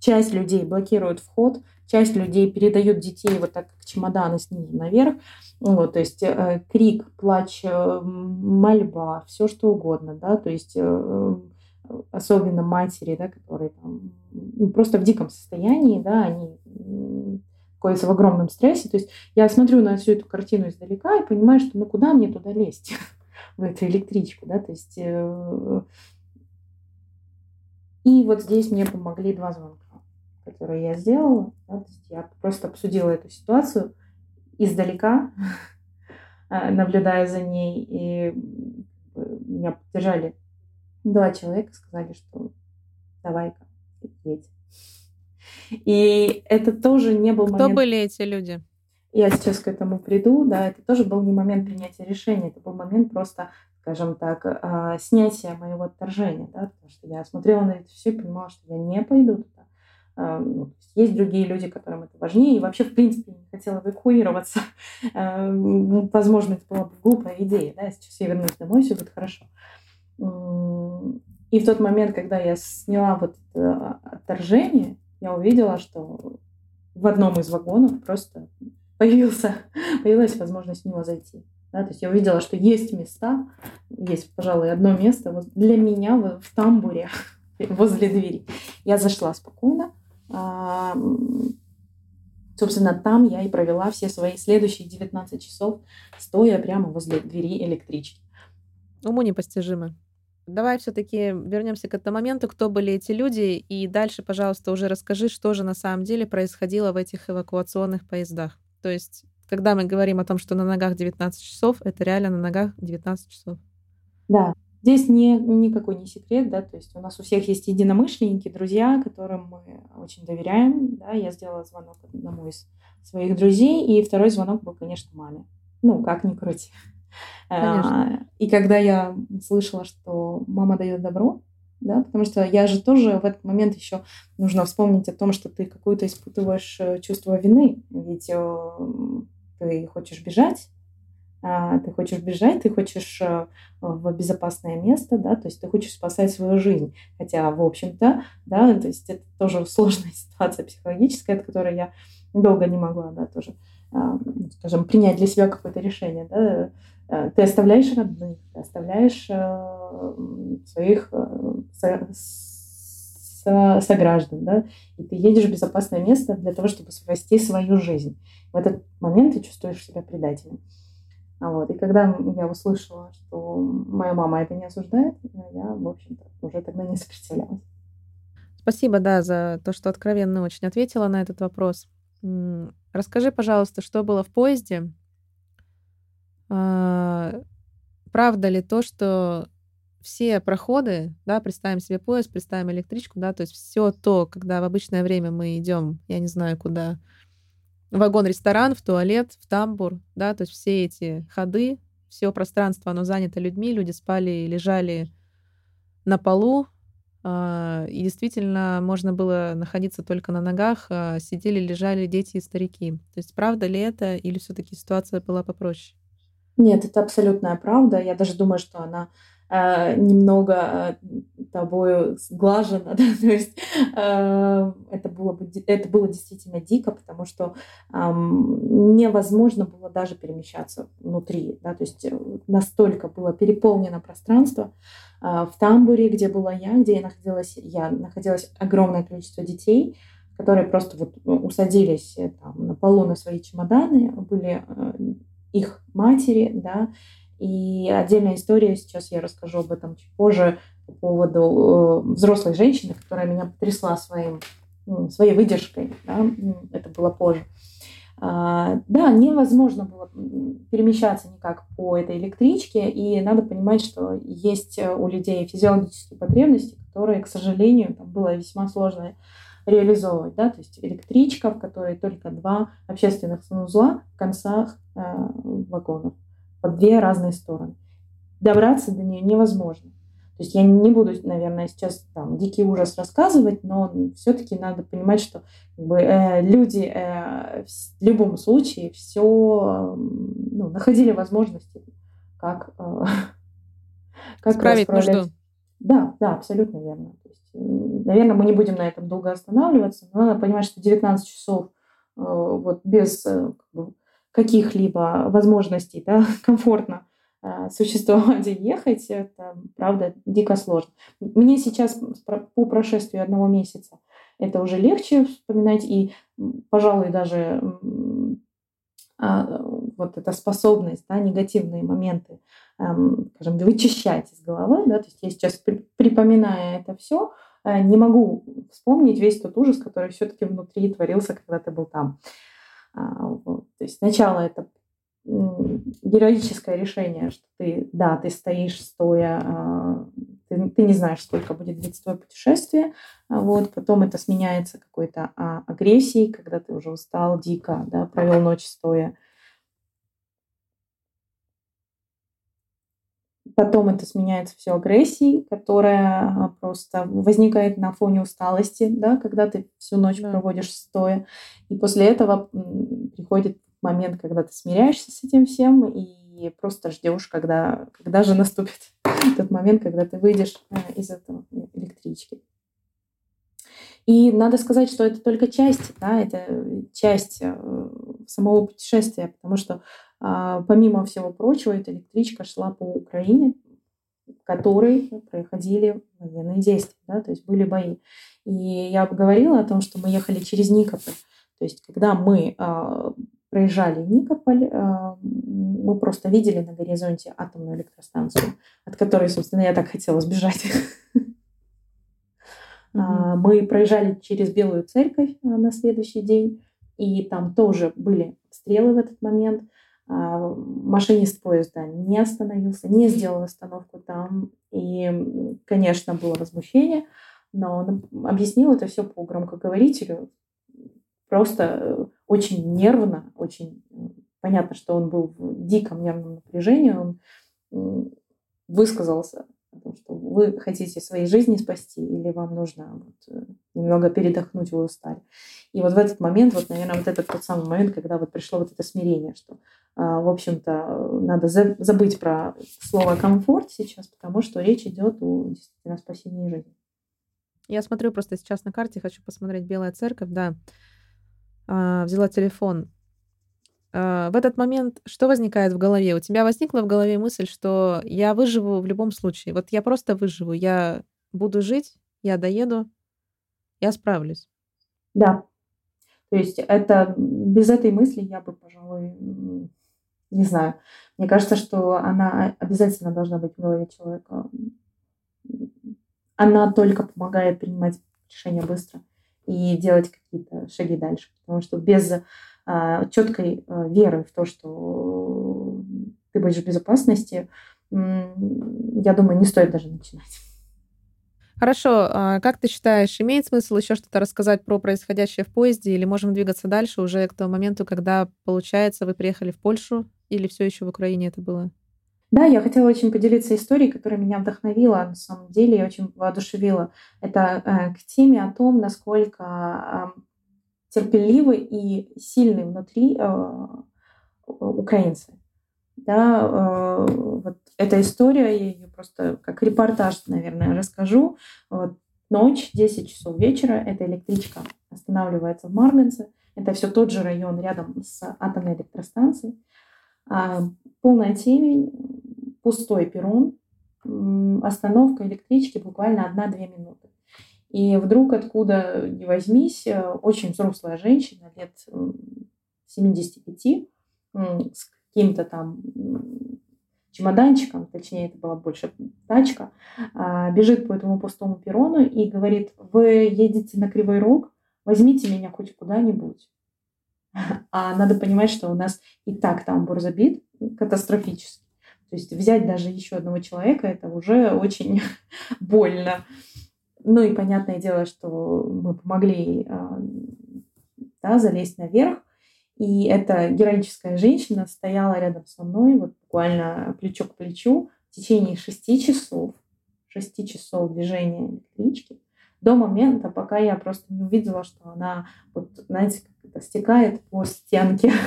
часть людей блокирует вход, часть людей передает детей вот так, как чемоданы снизу наверх. Вот, то есть э, крик, плач, э, мольба, все что угодно, да, то есть э, особенно матери, да, которые там ну, просто в диком состоянии, да, они находятся в огромном стрессе. То есть я смотрю на всю эту картину издалека и понимаю, что ну куда мне туда лезть (laughs) в эту электричку, да, то есть э, и вот здесь мне помогли два звонка. Которую я сделала. Да, то есть я просто обсудила эту ситуацию издалека, (laughs) наблюдая за ней, и меня поддержали два человека, сказали, что давай-ка, едь. И это тоже не был Кто момент... были эти люди? Я сейчас к этому приду, да, это тоже был не момент принятия решения, это был момент просто, скажем так, а, снятия моего отторжения, да, потому что я смотрела на это все и понимала, что я не пойду туда. А, ну, есть другие люди, которым это важнее, и вообще, в принципе, не хотела эвакуироваться. А, (laughs) ну, возможно, это была бы глупая идея, да, сейчас я вернусь домой, все будет хорошо. И в тот момент, когда я сняла вот это отторжение, я увидела, что в одном из вагонов просто появился, (laughs) появилась возможность в него зайти. Да, то есть я увидела, что есть места, есть, пожалуй, одно место вот для меня в, в тамбуре (laughs) возле двери. Я зашла спокойно. А, собственно, там я и провела все свои следующие 19 часов, стоя прямо возле двери электрички. Уму непостижимо. Давай все-таки вернемся к этому моменту, кто были эти люди, и дальше, пожалуйста, уже расскажи, что же на самом деле происходило в этих эвакуационных поездах. То есть, когда мы говорим о том, что на ногах 19 часов, это реально на ногах 19 часов. Да, здесь не, никакой не секрет, да, то есть у нас у всех есть единомышленники, друзья, которым мы очень доверяем, да, я сделала звонок одному из своих друзей, и второй звонок был, конечно, маме. Ну, как ни крути. Конечно. И когда я слышала, что мама дает добро, да, потому что я же тоже в этот момент еще нужно вспомнить о том, что ты какое-то испытываешь э, чувство вины, ведь э, ты хочешь бежать, а, ты хочешь бежать, ты хочешь э, в безопасное место, да, то есть ты хочешь спасать свою жизнь, хотя, в общем-то, да, то есть это тоже (laughs) сложная ситуация психологическая, от которой я долго не могла, да, тоже, а, скажем, принять для себя какое-то решение, да, Э, ты оставляешь родных, ты оставляешь э, своих сограждан, да, и ты едешь в безопасное место для того, чтобы спасти свою жизнь. В этот момент ты чувствуешь себя предателем. Вот. И когда я услышала, что моя мама это не осуждает, я, в общем-то, уже тогда не сопротивлялась. Спасибо, да, за то, что откровенно очень ответила на этот вопрос. Расскажи, пожалуйста, что было в поезде, а, правда ли то, что все проходы, да, представим себе поезд, представим электричку, да, то есть все то, когда в обычное время мы идем, я не знаю куда, вагон-ресторан, в туалет, в тамбур, да, то есть все эти ходы, все пространство, оно занято людьми, люди спали, лежали на полу, а, и действительно можно было находиться только на ногах, а сидели, лежали дети и старики. То есть правда ли это, или все-таки ситуация была попроще? Нет, это абсолютная правда. Я даже думаю, что она э, немного э, тобою сглажена, (laughs) да, то есть э, это было бы это было действительно дико, потому что э, невозможно было даже перемещаться внутри, да, то есть э, настолько было переполнено пространство э, в тамбуре, где была я, где я находилась, я находилось огромное количество детей, которые просто вот усадились там на полу на свои чемоданы, были их матери, да, и отдельная история, сейчас я расскажу об этом чуть позже, по поводу э, взрослой женщины, которая меня потрясла своим, своей выдержкой, да, это было позже. А, да, невозможно было перемещаться никак по этой электричке, и надо понимать, что есть у людей физиологические потребности, которые, к сожалению, там было весьма сложно реализовывать. Да? То есть электричка, в которой только два общественных санузла в концах э, вагонов по две разные стороны. Добраться до нее невозможно. То есть я не буду, наверное, сейчас там дикий ужас рассказывать, но все-таки надо понимать, что как бы, э, люди э, в любом случае все ну, находили возможности, как, э, (laughs) как справить нужду. Да, да, абсолютно верно. То есть, наверное, мы не будем на этом долго останавливаться, но надо понимать, что 19 часов э, вот без э, как бы, каких-либо возможностей да, (laughs) комфортно э, существовать и ехать, это, правда, дико сложно. Мне сейчас по прошествии одного месяца это уже легче вспоминать, и, пожалуй, даже а, вот эта способность, да, негативные моменты, эм, скажем, вычищать из головы, да, то есть я сейчас припоминаю это все, э, не могу вспомнить весь тот ужас, который все-таки внутри творился, когда ты был там. А. То есть сначала это героическое решение, что ты, да, ты стоишь стоя, а, ты, ты не знаешь, сколько будет длиться твое путешествие, а вот, потом это сменяется какой-то агрессией, когда ты уже устал дико, да, провел ночь стоя, Потом это сменяется все агрессией, которая просто возникает на фоне усталости, да, когда ты всю ночь да. проводишь стоя. И после этого приходит момент, когда ты смиряешься с этим всем и просто ждешь, когда, когда же наступит (laughs) тот момент, когда ты выйдешь э, из этого электрички. И надо сказать, что это только часть, да, это часть э, самого путешествия, потому что а, помимо всего прочего, эта электричка шла по Украине, в которой проходили военные действия, да, то есть были бои. И я говорила о том, что мы ехали через Никополь. То есть когда мы э, проезжали Никополь, э, мы просто видели на горизонте атомную электростанцию, от которой, собственно, я так хотела сбежать. Mm-hmm. Мы проезжали через Белую церковь на следующий день, и там тоже были стрелы в этот момент. А, машинист поезда не остановился, не сделал остановку там. И, конечно, было возмущение, но он объяснил это все по громкоговорителю. Просто э, очень нервно, очень э, понятно, что он был в диком нервном напряжении. Он высказался о том, что вы хотите своей жизни спасти или вам нужно вот, э, немного передохнуть, вы устали. И вот в этот момент, вот, наверное, вот этот тот самый момент, когда вот пришло вот это смирение, что, в общем-то, надо забыть про слово комфорт сейчас, потому что речь идет о действительно спасении жизни. Я смотрю просто сейчас на карте, хочу посмотреть Белая церковь, да. А, взяла телефон, а, в этот момент что возникает в голове? У тебя возникла в голове мысль, что я выживу в любом случае. Вот я просто выживу, я буду жить, я доеду, я справлюсь. Да. То есть это без этой мысли я бы, пожалуй, не знаю. Мне кажется, что она обязательно должна быть в голове человека. Она только помогает принимать решения быстро и делать какие-то шаги дальше. Потому что без а, четкой а, веры в то, что ты будешь в безопасности, я думаю, не стоит даже начинать. Хорошо, а как ты считаешь, имеет смысл еще что-то рассказать про происходящее в поезде, или можем двигаться дальше уже к тому моменту, когда, получается, вы приехали в Польшу, или все еще в Украине это было? Да, я хотела очень поделиться историей, которая меня вдохновила, на самом деле, и очень воодушевила. Это э, к теме о том, насколько э, терпеливы и сильны внутри э, украинцы. Да, э, вот эта история, я ее просто как репортаж, наверное, расскажу. Вот, ночь, 10 часов вечера, эта электричка останавливается в Марганце. Это все тот же район рядом с атомной электростанцией. А, полная темень, пустой перрон, остановка электрички буквально одна-две минуты. И вдруг, откуда ни возьмись, э, очень взрослая женщина, лет 75, с каким-то там чемоданчиком, точнее, это была больше тачка, а, бежит по этому пустому перрону и говорит, вы едете на Кривой Рог, возьмите меня хоть куда-нибудь. (laughs) А надо понимать, что у нас и так тамбур забит катастрофически. То есть взять даже еще одного человека, это уже очень (laughs) больно. Ну и понятное дело, что мы помогли а, да, залезть наверх. И эта героическая женщина стояла рядом со мной, вот буквально плечо к плечу, в течение шести часов, шести часов движения электрички, до момента, пока я просто не увидела, что она, вот, знаете, как это стекает по стенке. (laughs)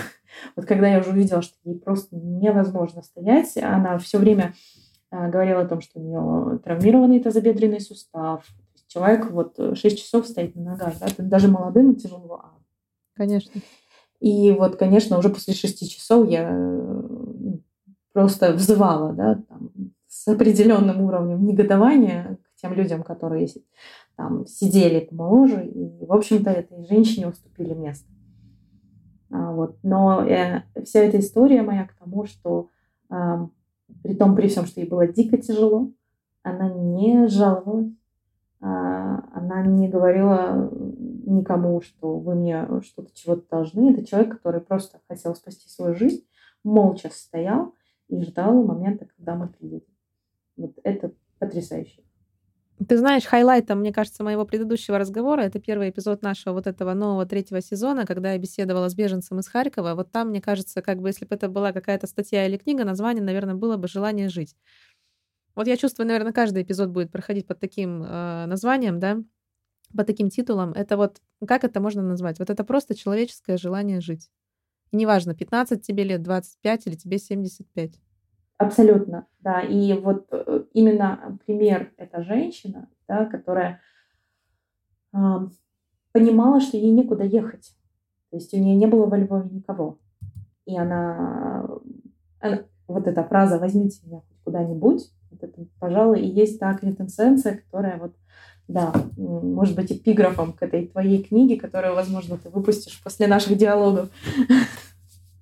Вот когда я уже увидела, что ей просто невозможно стоять, она все время а, говорила о том, что у нее травмированный тазобедренный сустав, человек вот 6 э, часов стоит на ногах, да, даже молодым тяжело. А конечно. И вот, конечно, уже после 6 часов я э, просто взывала, да, там, с определенным уровнем негодования к тем людям, которые там сидели помоложе, и, в общем-то, этой женщине уступили место. А, вот. Но э, вся эта история моя к тому, что э, при том, при всем, что ей было дико тяжело, она не жаловалась, а, она не говорила никому, что вы мне что-то чего-то должны. Это человек, который просто хотел спасти свою жизнь, молча стоял и ждал момента, когда мы приедем. Вот это потрясающе. Ты знаешь, хайлайтом, мне кажется, моего предыдущего разговора, это первый эпизод нашего вот этого нового третьего сезона, когда я беседовала с беженцем из Харькова. Вот там, мне кажется, как бы если бы это была какая-то статья или книга, название, наверное, было бы «Желание жить». Вот я чувствую, наверное, каждый эпизод будет проходить под таким э, названием, да, под таким титулом. Это вот, как это можно назвать? Вот это просто человеческое желание жить. И неважно, 15 тебе лет, 25 или тебе 75. Абсолютно, да. И вот э, именно пример эта женщина, да, которая э, понимала, что ей некуда ехать. То есть у нее не было во Львове никого. И она, она вот эта фраза «возьмите меня куда-нибудь», вот это, пожалуй, и есть та квинтэссенция, которая вот, да, может быть, эпиграфом к этой твоей книге, которую, возможно, ты выпустишь после наших диалогов.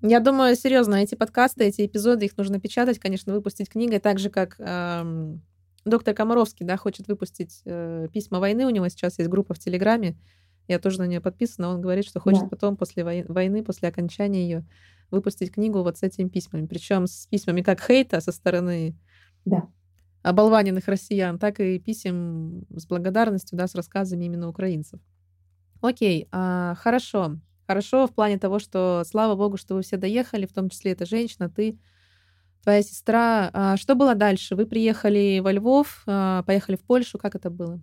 Я думаю, серьезно, эти подкасты, эти эпизоды, их нужно печатать, конечно, выпустить книгой, так же, как эм, доктор Комаровский, да, хочет выпустить э, письма войны, у него сейчас есть группа в Телеграме, я тоже на нее подписана, он говорит, что хочет да. потом, после войны, после окончания ее, выпустить книгу вот с этими письмами. Причем с письмами как хейта со стороны да. Оболваненных россиян, так и писем с благодарностью, да, с рассказами именно украинцев. Окей, а, хорошо хорошо в плане того, что слава богу, что вы все доехали, в том числе эта женщина, ты, твоя сестра. А что было дальше? Вы приехали во Львов, а, поехали в Польшу, как это было?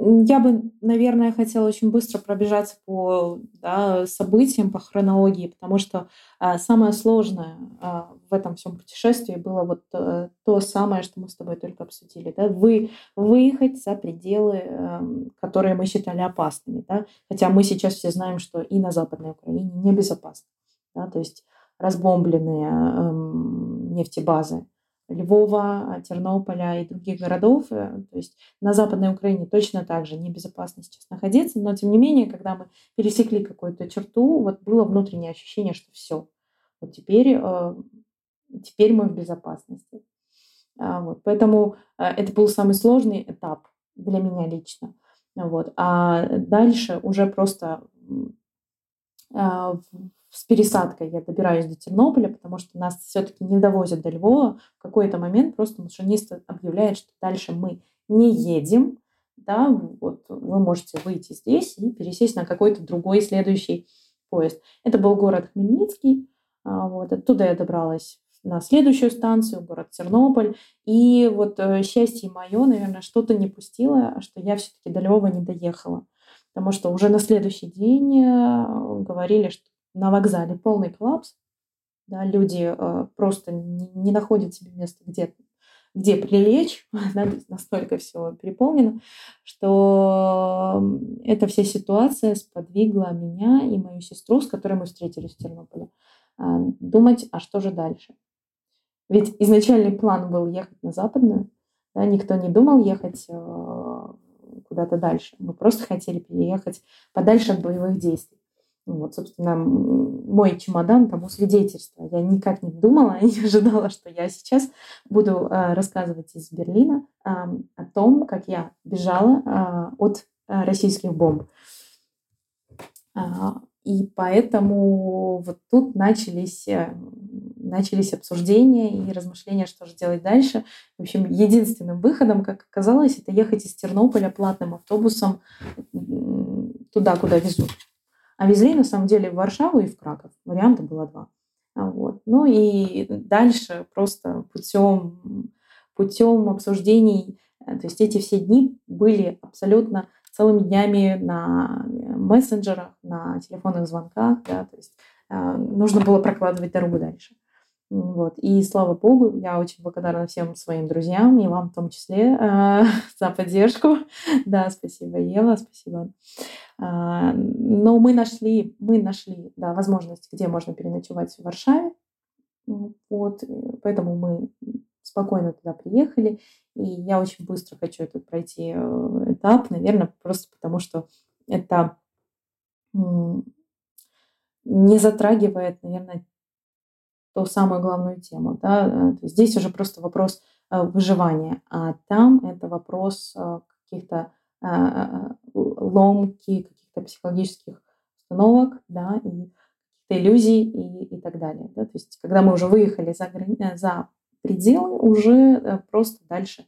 Я бы, наверное, хотела очень быстро пробежаться по да, событиям, по хронологии, потому что а, самое сложное а, в этом всем путешествии было вот а, то самое, что мы с тобой только обсудили. Да? Вы, выехать за пределы, а, которые мы считали опасными. Да? Хотя мы сейчас все знаем, что и на Западной Украине небезопасно. Да? То есть разбомбленные э, нефтебазы, Львова, Тернополя и других городов. Э, то есть на Западной Украине точно так же небезопасно сейчас находиться, но тем не менее, когда мы пересекли какую-то черту, вот было внутреннее ощущение, что все, вот теперь, э, теперь мы в безопасности. А, вот, поэтому э, это был самый сложный этап для меня лично. Вот. А дальше уже просто с пересадкой я добираюсь до Тернополя, потому что нас все-таки не довозят до Львова. В какой-то момент просто машинист объявляет, что дальше мы не едем, да, вот вы можете выйти здесь и пересесть на какой-то другой следующий поезд. Это был город Хмельницкий, а, вот, оттуда я добралась на следующую станцию, город Тернополь. И вот э, счастье мое, наверное, что-то не пустило, что я все-таки до Львова не доехала. Потому что уже на следующий день э, говорили, что на вокзале полный коллапс, да, люди э, просто не, не находят себе места, где, где прилечь, (laughs) да, настолько все переполнено, что эта вся ситуация сподвигла меня и мою сестру, с которой мы встретились в Тернополе, э, думать, а что же дальше. Ведь изначальный план был ехать на западную, да, никто не думал ехать э, куда-то дальше. Мы просто хотели переехать подальше от боевых действий. Ну вот, собственно, мой чемодан тому свидетельство. Я никак не думала и (laughs) не ожидала, что я сейчас буду э, рассказывать из Берлина о том, как я бежала э, от э, российских бомб. И поэтому вот тут начались, э, начались обсуждения и размышления, что же делать дальше. В общем, единственным выходом, как оказалось, это ехать из Тернополя платным автобусом туда, куда везут. А везли на самом деле в Варшаву и в Краков. Варианта было два. А вот. Ну и дальше просто путем, путем обсуждений, э, то есть эти все дни были абсолютно целыми днями на мессенджерах, на телефонных звонках, да, то есть э, нужно было прокладывать дорогу дальше. Вот. И слава богу, я очень благодарна всем своим друзьям и вам в том числе э, (laughs) за поддержку. Да, спасибо, Ева, спасибо. Э, но мы нашли, мы нашли да, возможность, где можно переночевать в Варшаве. Вот. Поэтому мы спокойно туда приехали. И я очень быстро хочу этот пройти э, этап, наверное, просто потому что это не затрагивает, наверное, ту самую главную тему. Да? Э, здесь уже просто вопрос э, выживания, а там это вопрос э, каких-то ломки каких-то психологических установок, да, и иллюзий и, и так далее. Да? То есть, когда мы уже выехали за, за пределы, уже просто дальше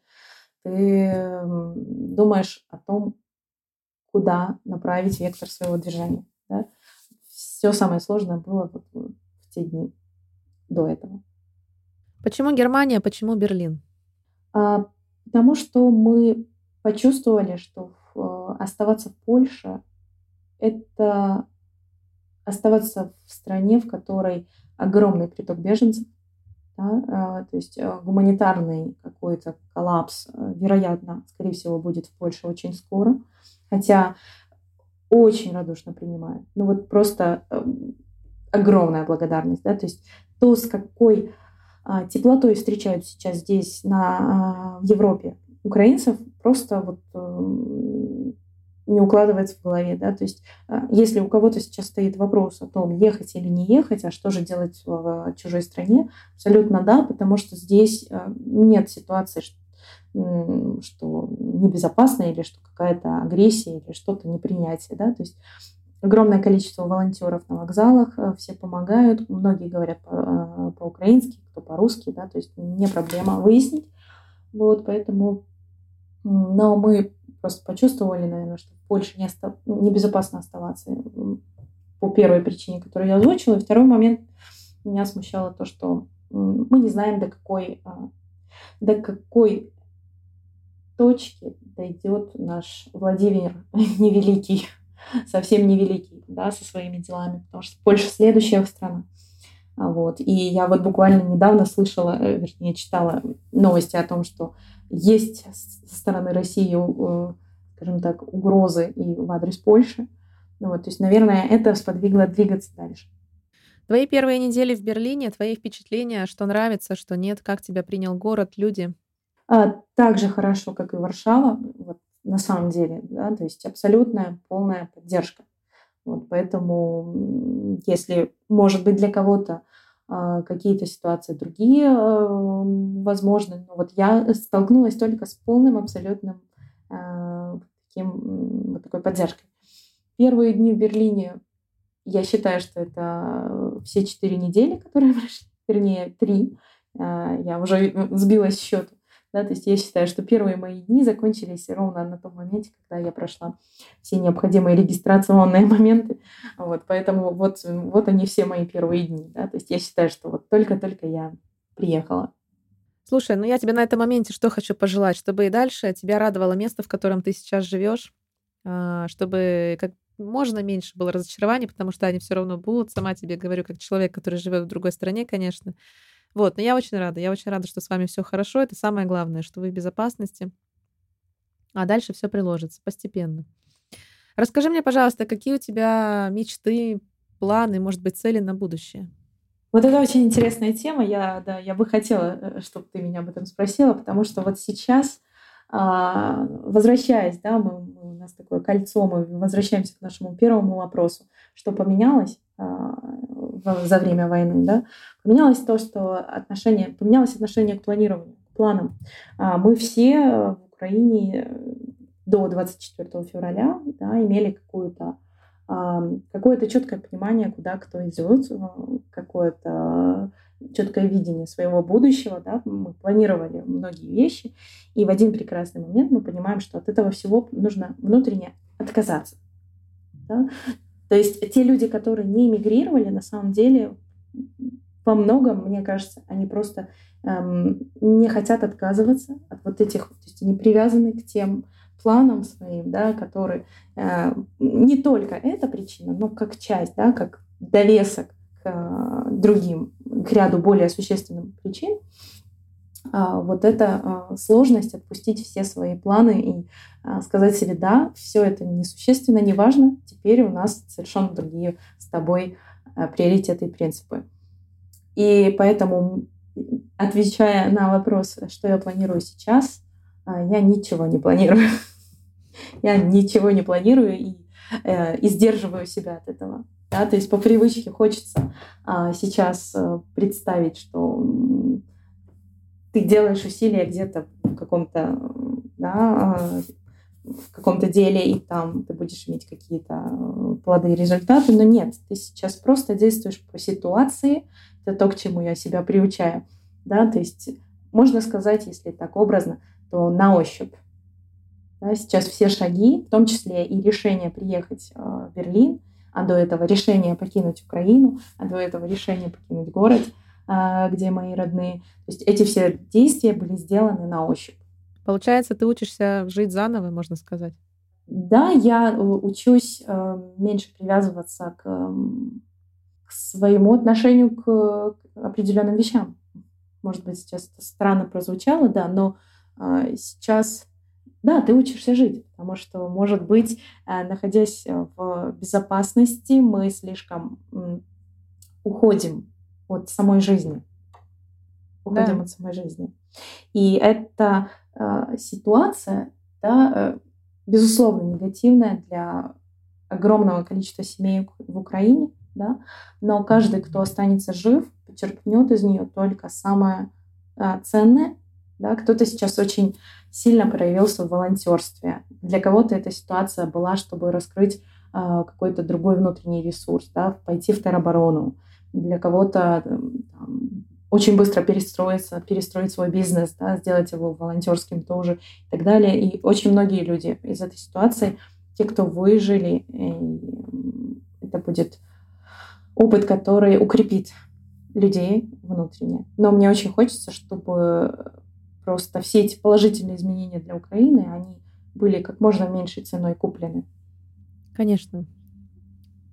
ты думаешь о том, куда направить вектор своего движения. Да? Все самое сложное было в те дни до этого. Почему Германия, почему Берлин? А, потому что мы почувствовали, что в, оставаться в Польше – это оставаться в стране, в которой огромный приток беженцев, да, а, то есть а, гуманитарный какой-то коллапс, а, вероятно, скорее всего, будет в Польше очень скоро, хотя очень радушно принимают. Ну вот просто огромная благодарность, да, то есть то, с какой теплотой встречают сейчас здесь на, в Европе украинцев, просто вот не укладывается в голове, да, то есть а, если у кого-то сейчас стоит вопрос о том, ехать или не ехать, а что же делать в чужой стране, абсолютно да, потому что здесь а, нет ситуации, что небезопасно или что какая-то агрессия или что-то непринятие, да, то есть огромное количество волонтеров на вокзалах, а, все помогают, многие говорят по-украински, кто по-русски, да, то есть не проблема выяснить, вот, поэтому, но мы просто почувствовали, наверное, что в Польше не оста... Небезопасно оставаться по первой причине, которую я озвучила. И второй момент меня смущало то, что мы не знаем, до какой, а, до какой точки дойдет наш Владимир (laughs) невеликий, совсем невеликий, да, со своими делами, потому что Польша следующая страна. А, вот. И я вот буквально недавно слышала, э, вернее, читала новости о том, что есть со стороны России, э, скажем так, угрозы и в адрес Польши. Ну вот, то есть, наверное, это сподвигло двигаться дальше. Твои первые недели в Берлине, твои впечатления, что нравится, что нет, как тебя принял город, люди? А, так же хорошо, как и Варшава, вот, на самом деле, да, то есть абсолютная полная поддержка. Вот, поэтому, если, может быть, для кого-то какие-то ситуации другие а, возможны. Но вот я столкнулась только с полным абсолютным а, таким, вот такой поддержкой. Первые дни в Берлине, я считаю, что это все четыре недели, которые (laughs) прошли, вернее, три. Я уже сбилась с счета. Да, то есть я считаю, что первые мои дни закончились ровно на том моменте, когда я прошла все необходимые регистрационные (laughs) моменты. Вот, поэтому вот, вот они все мои первые дни. Да, то есть я считаю, что вот только-только я приехала. Слушай, ну я тебе на этом моменте что хочу пожелать, чтобы и дальше тебя радовало место, в котором ты сейчас живешь, а, чтобы как можно меньше было разочарований, потому что они все равно будут. Сама тебе говорю, как человек, который живет в другой стране, конечно. Вот, но я очень рада. Я очень рада, что с вами все хорошо. Это самое главное, что вы в безопасности. А дальше все приложится постепенно. Расскажи мне, пожалуйста, какие у тебя мечты, планы, может быть, цели на будущее? Вот это очень интересная тема. Я, да, я бы хотела, э, чтобы ты меня об этом спросила, потому что вот сейчас, а, возвращаясь, да, мы, у нас такое кольцо, мы возвращаемся к нашему первому вопросу, что поменялось а, за время войны, да, поменялось то, что отношение, поменялось отношение к планированию, к планам. А, мы все в Украине э, до 24 февраля да, имели какую-то какое-то четкое понимание, куда кто идет, э, какое-то четкое видение своего будущего, да, мы планировали многие вещи, и в один прекрасный момент мы понимаем, что от этого всего нужно внутренне отказаться. Да? То есть те люди, которые не эмигрировали, на самом деле во многом, мне кажется, они просто эм, не хотят отказываться от вот этих, то есть они привязаны к тем планам своим, да, которые э, не только эта причина, но как часть, да, как довесок к э, другим, к ряду более существенным причин, вот эта а, сложность отпустить все свои планы и а, сказать себе, да, все это несущественно, не важно, теперь у нас совершенно другие с тобой приоритеты и принципы. И поэтому, отвечая на вопрос, что я планирую сейчас, я ничего не планирую. (laughs) Я ничего не планирую и, э, и сдерживаю себя от этого. Да? То есть по привычке хочется сейчас э, представить, что ты делаешь усилия где-то в каком-то да, в каком-то деле, и там ты будешь иметь какие-то э, плоды и результаты. Но нет, ты сейчас просто действуешь по ситуации. Это то, к чему я себя приучаю. Да? То есть можно сказать, если так образно, то на ощупь. Да? Сейчас все шаги, в том числе и решение приехать э, в Берлин, а до этого решение покинуть Украину, а до этого решение покинуть город, где мои родные. То есть эти все действия были сделаны на ощупь. Получается, ты учишься жить заново, можно сказать? Да, я э, учусь э, меньше привязываться к, к своему отношению к определенным вещам. Может быть, сейчас это странно прозвучало, да, но э, сейчас, да, ты учишься жить, потому что, может быть, находясь в безопасности, мы слишком уходим от самой жизни. Уходим да. от самой жизни. И это э, ситуация, да, э, безусловно, негативная для огромного количества семей в Украине, да, но каждый, кто останется жив, почерпнет из нее только самое э, ценное. Да. Кто-то сейчас очень сильно проявился в волонтерстве. Для кого-то эта ситуация была, чтобы раскрыть э, какой-то другой внутренний ресурс, да, пойти в тероборону. Для кого-то очень быстро перестроиться, перестроить свой бизнес, да, сделать его волонтерским тоже и так далее. И очень многие люди из этой ситуации, те, кто выжили, это будет опыт, который укрепит людей внутренне. Но мне очень хочется, чтобы просто все эти положительные изменения для Украины, они были как можно меньшей ценой куплены. Конечно.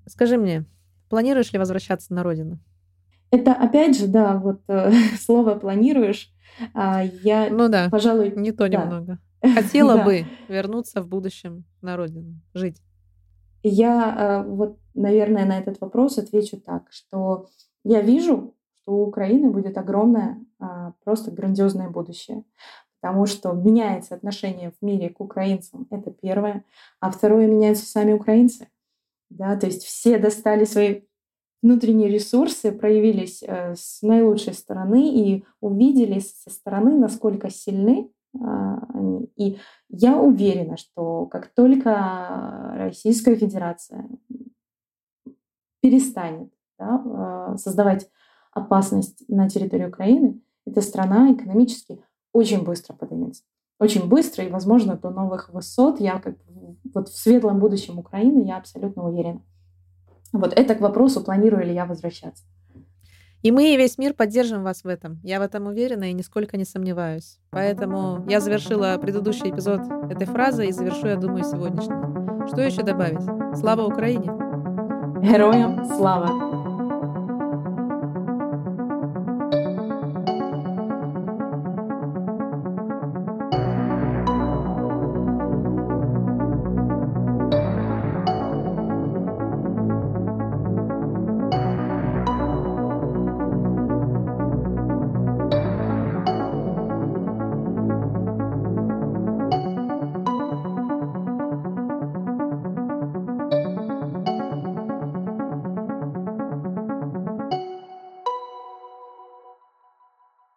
Скажи мне, планируешь ли возвращаться на родину? Это опять же, да, вот э, (laughs) слово планируешь. А, я, ну да, пожалуй, не то да. немного. (laughs) Хотела бы вернуться в будущем на родину, жить. Я э, вот, наверное, на этот вопрос отвечу так, что я вижу, что у Украины будет огромное, а, просто грандиозное будущее. Потому что меняется отношение в мире к украинцам, это первое. А второе, меняются сами украинцы. Да, то есть все достали свои внутренние ресурсы проявились э, с наилучшей стороны и увидели со стороны, насколько сильны а, они. И я уверена, что как только Российская Федерация перестанет да, а, создавать опасность на территории Украины, эта страна экономически очень быстро поднимется. Очень быстро и, возможно, до новых высот. Я как вот в светлом будущем Украины я абсолютно уверена. Вот это к вопросу, планирую ли я возвращаться. И мы и весь мир поддержим вас в этом. Я в этом уверена и нисколько не сомневаюсь. Поэтому я завершила предыдущий эпизод этой фразой и завершу, я думаю, сегодняшний. Что еще добавить? Слава Украине! Героям слава!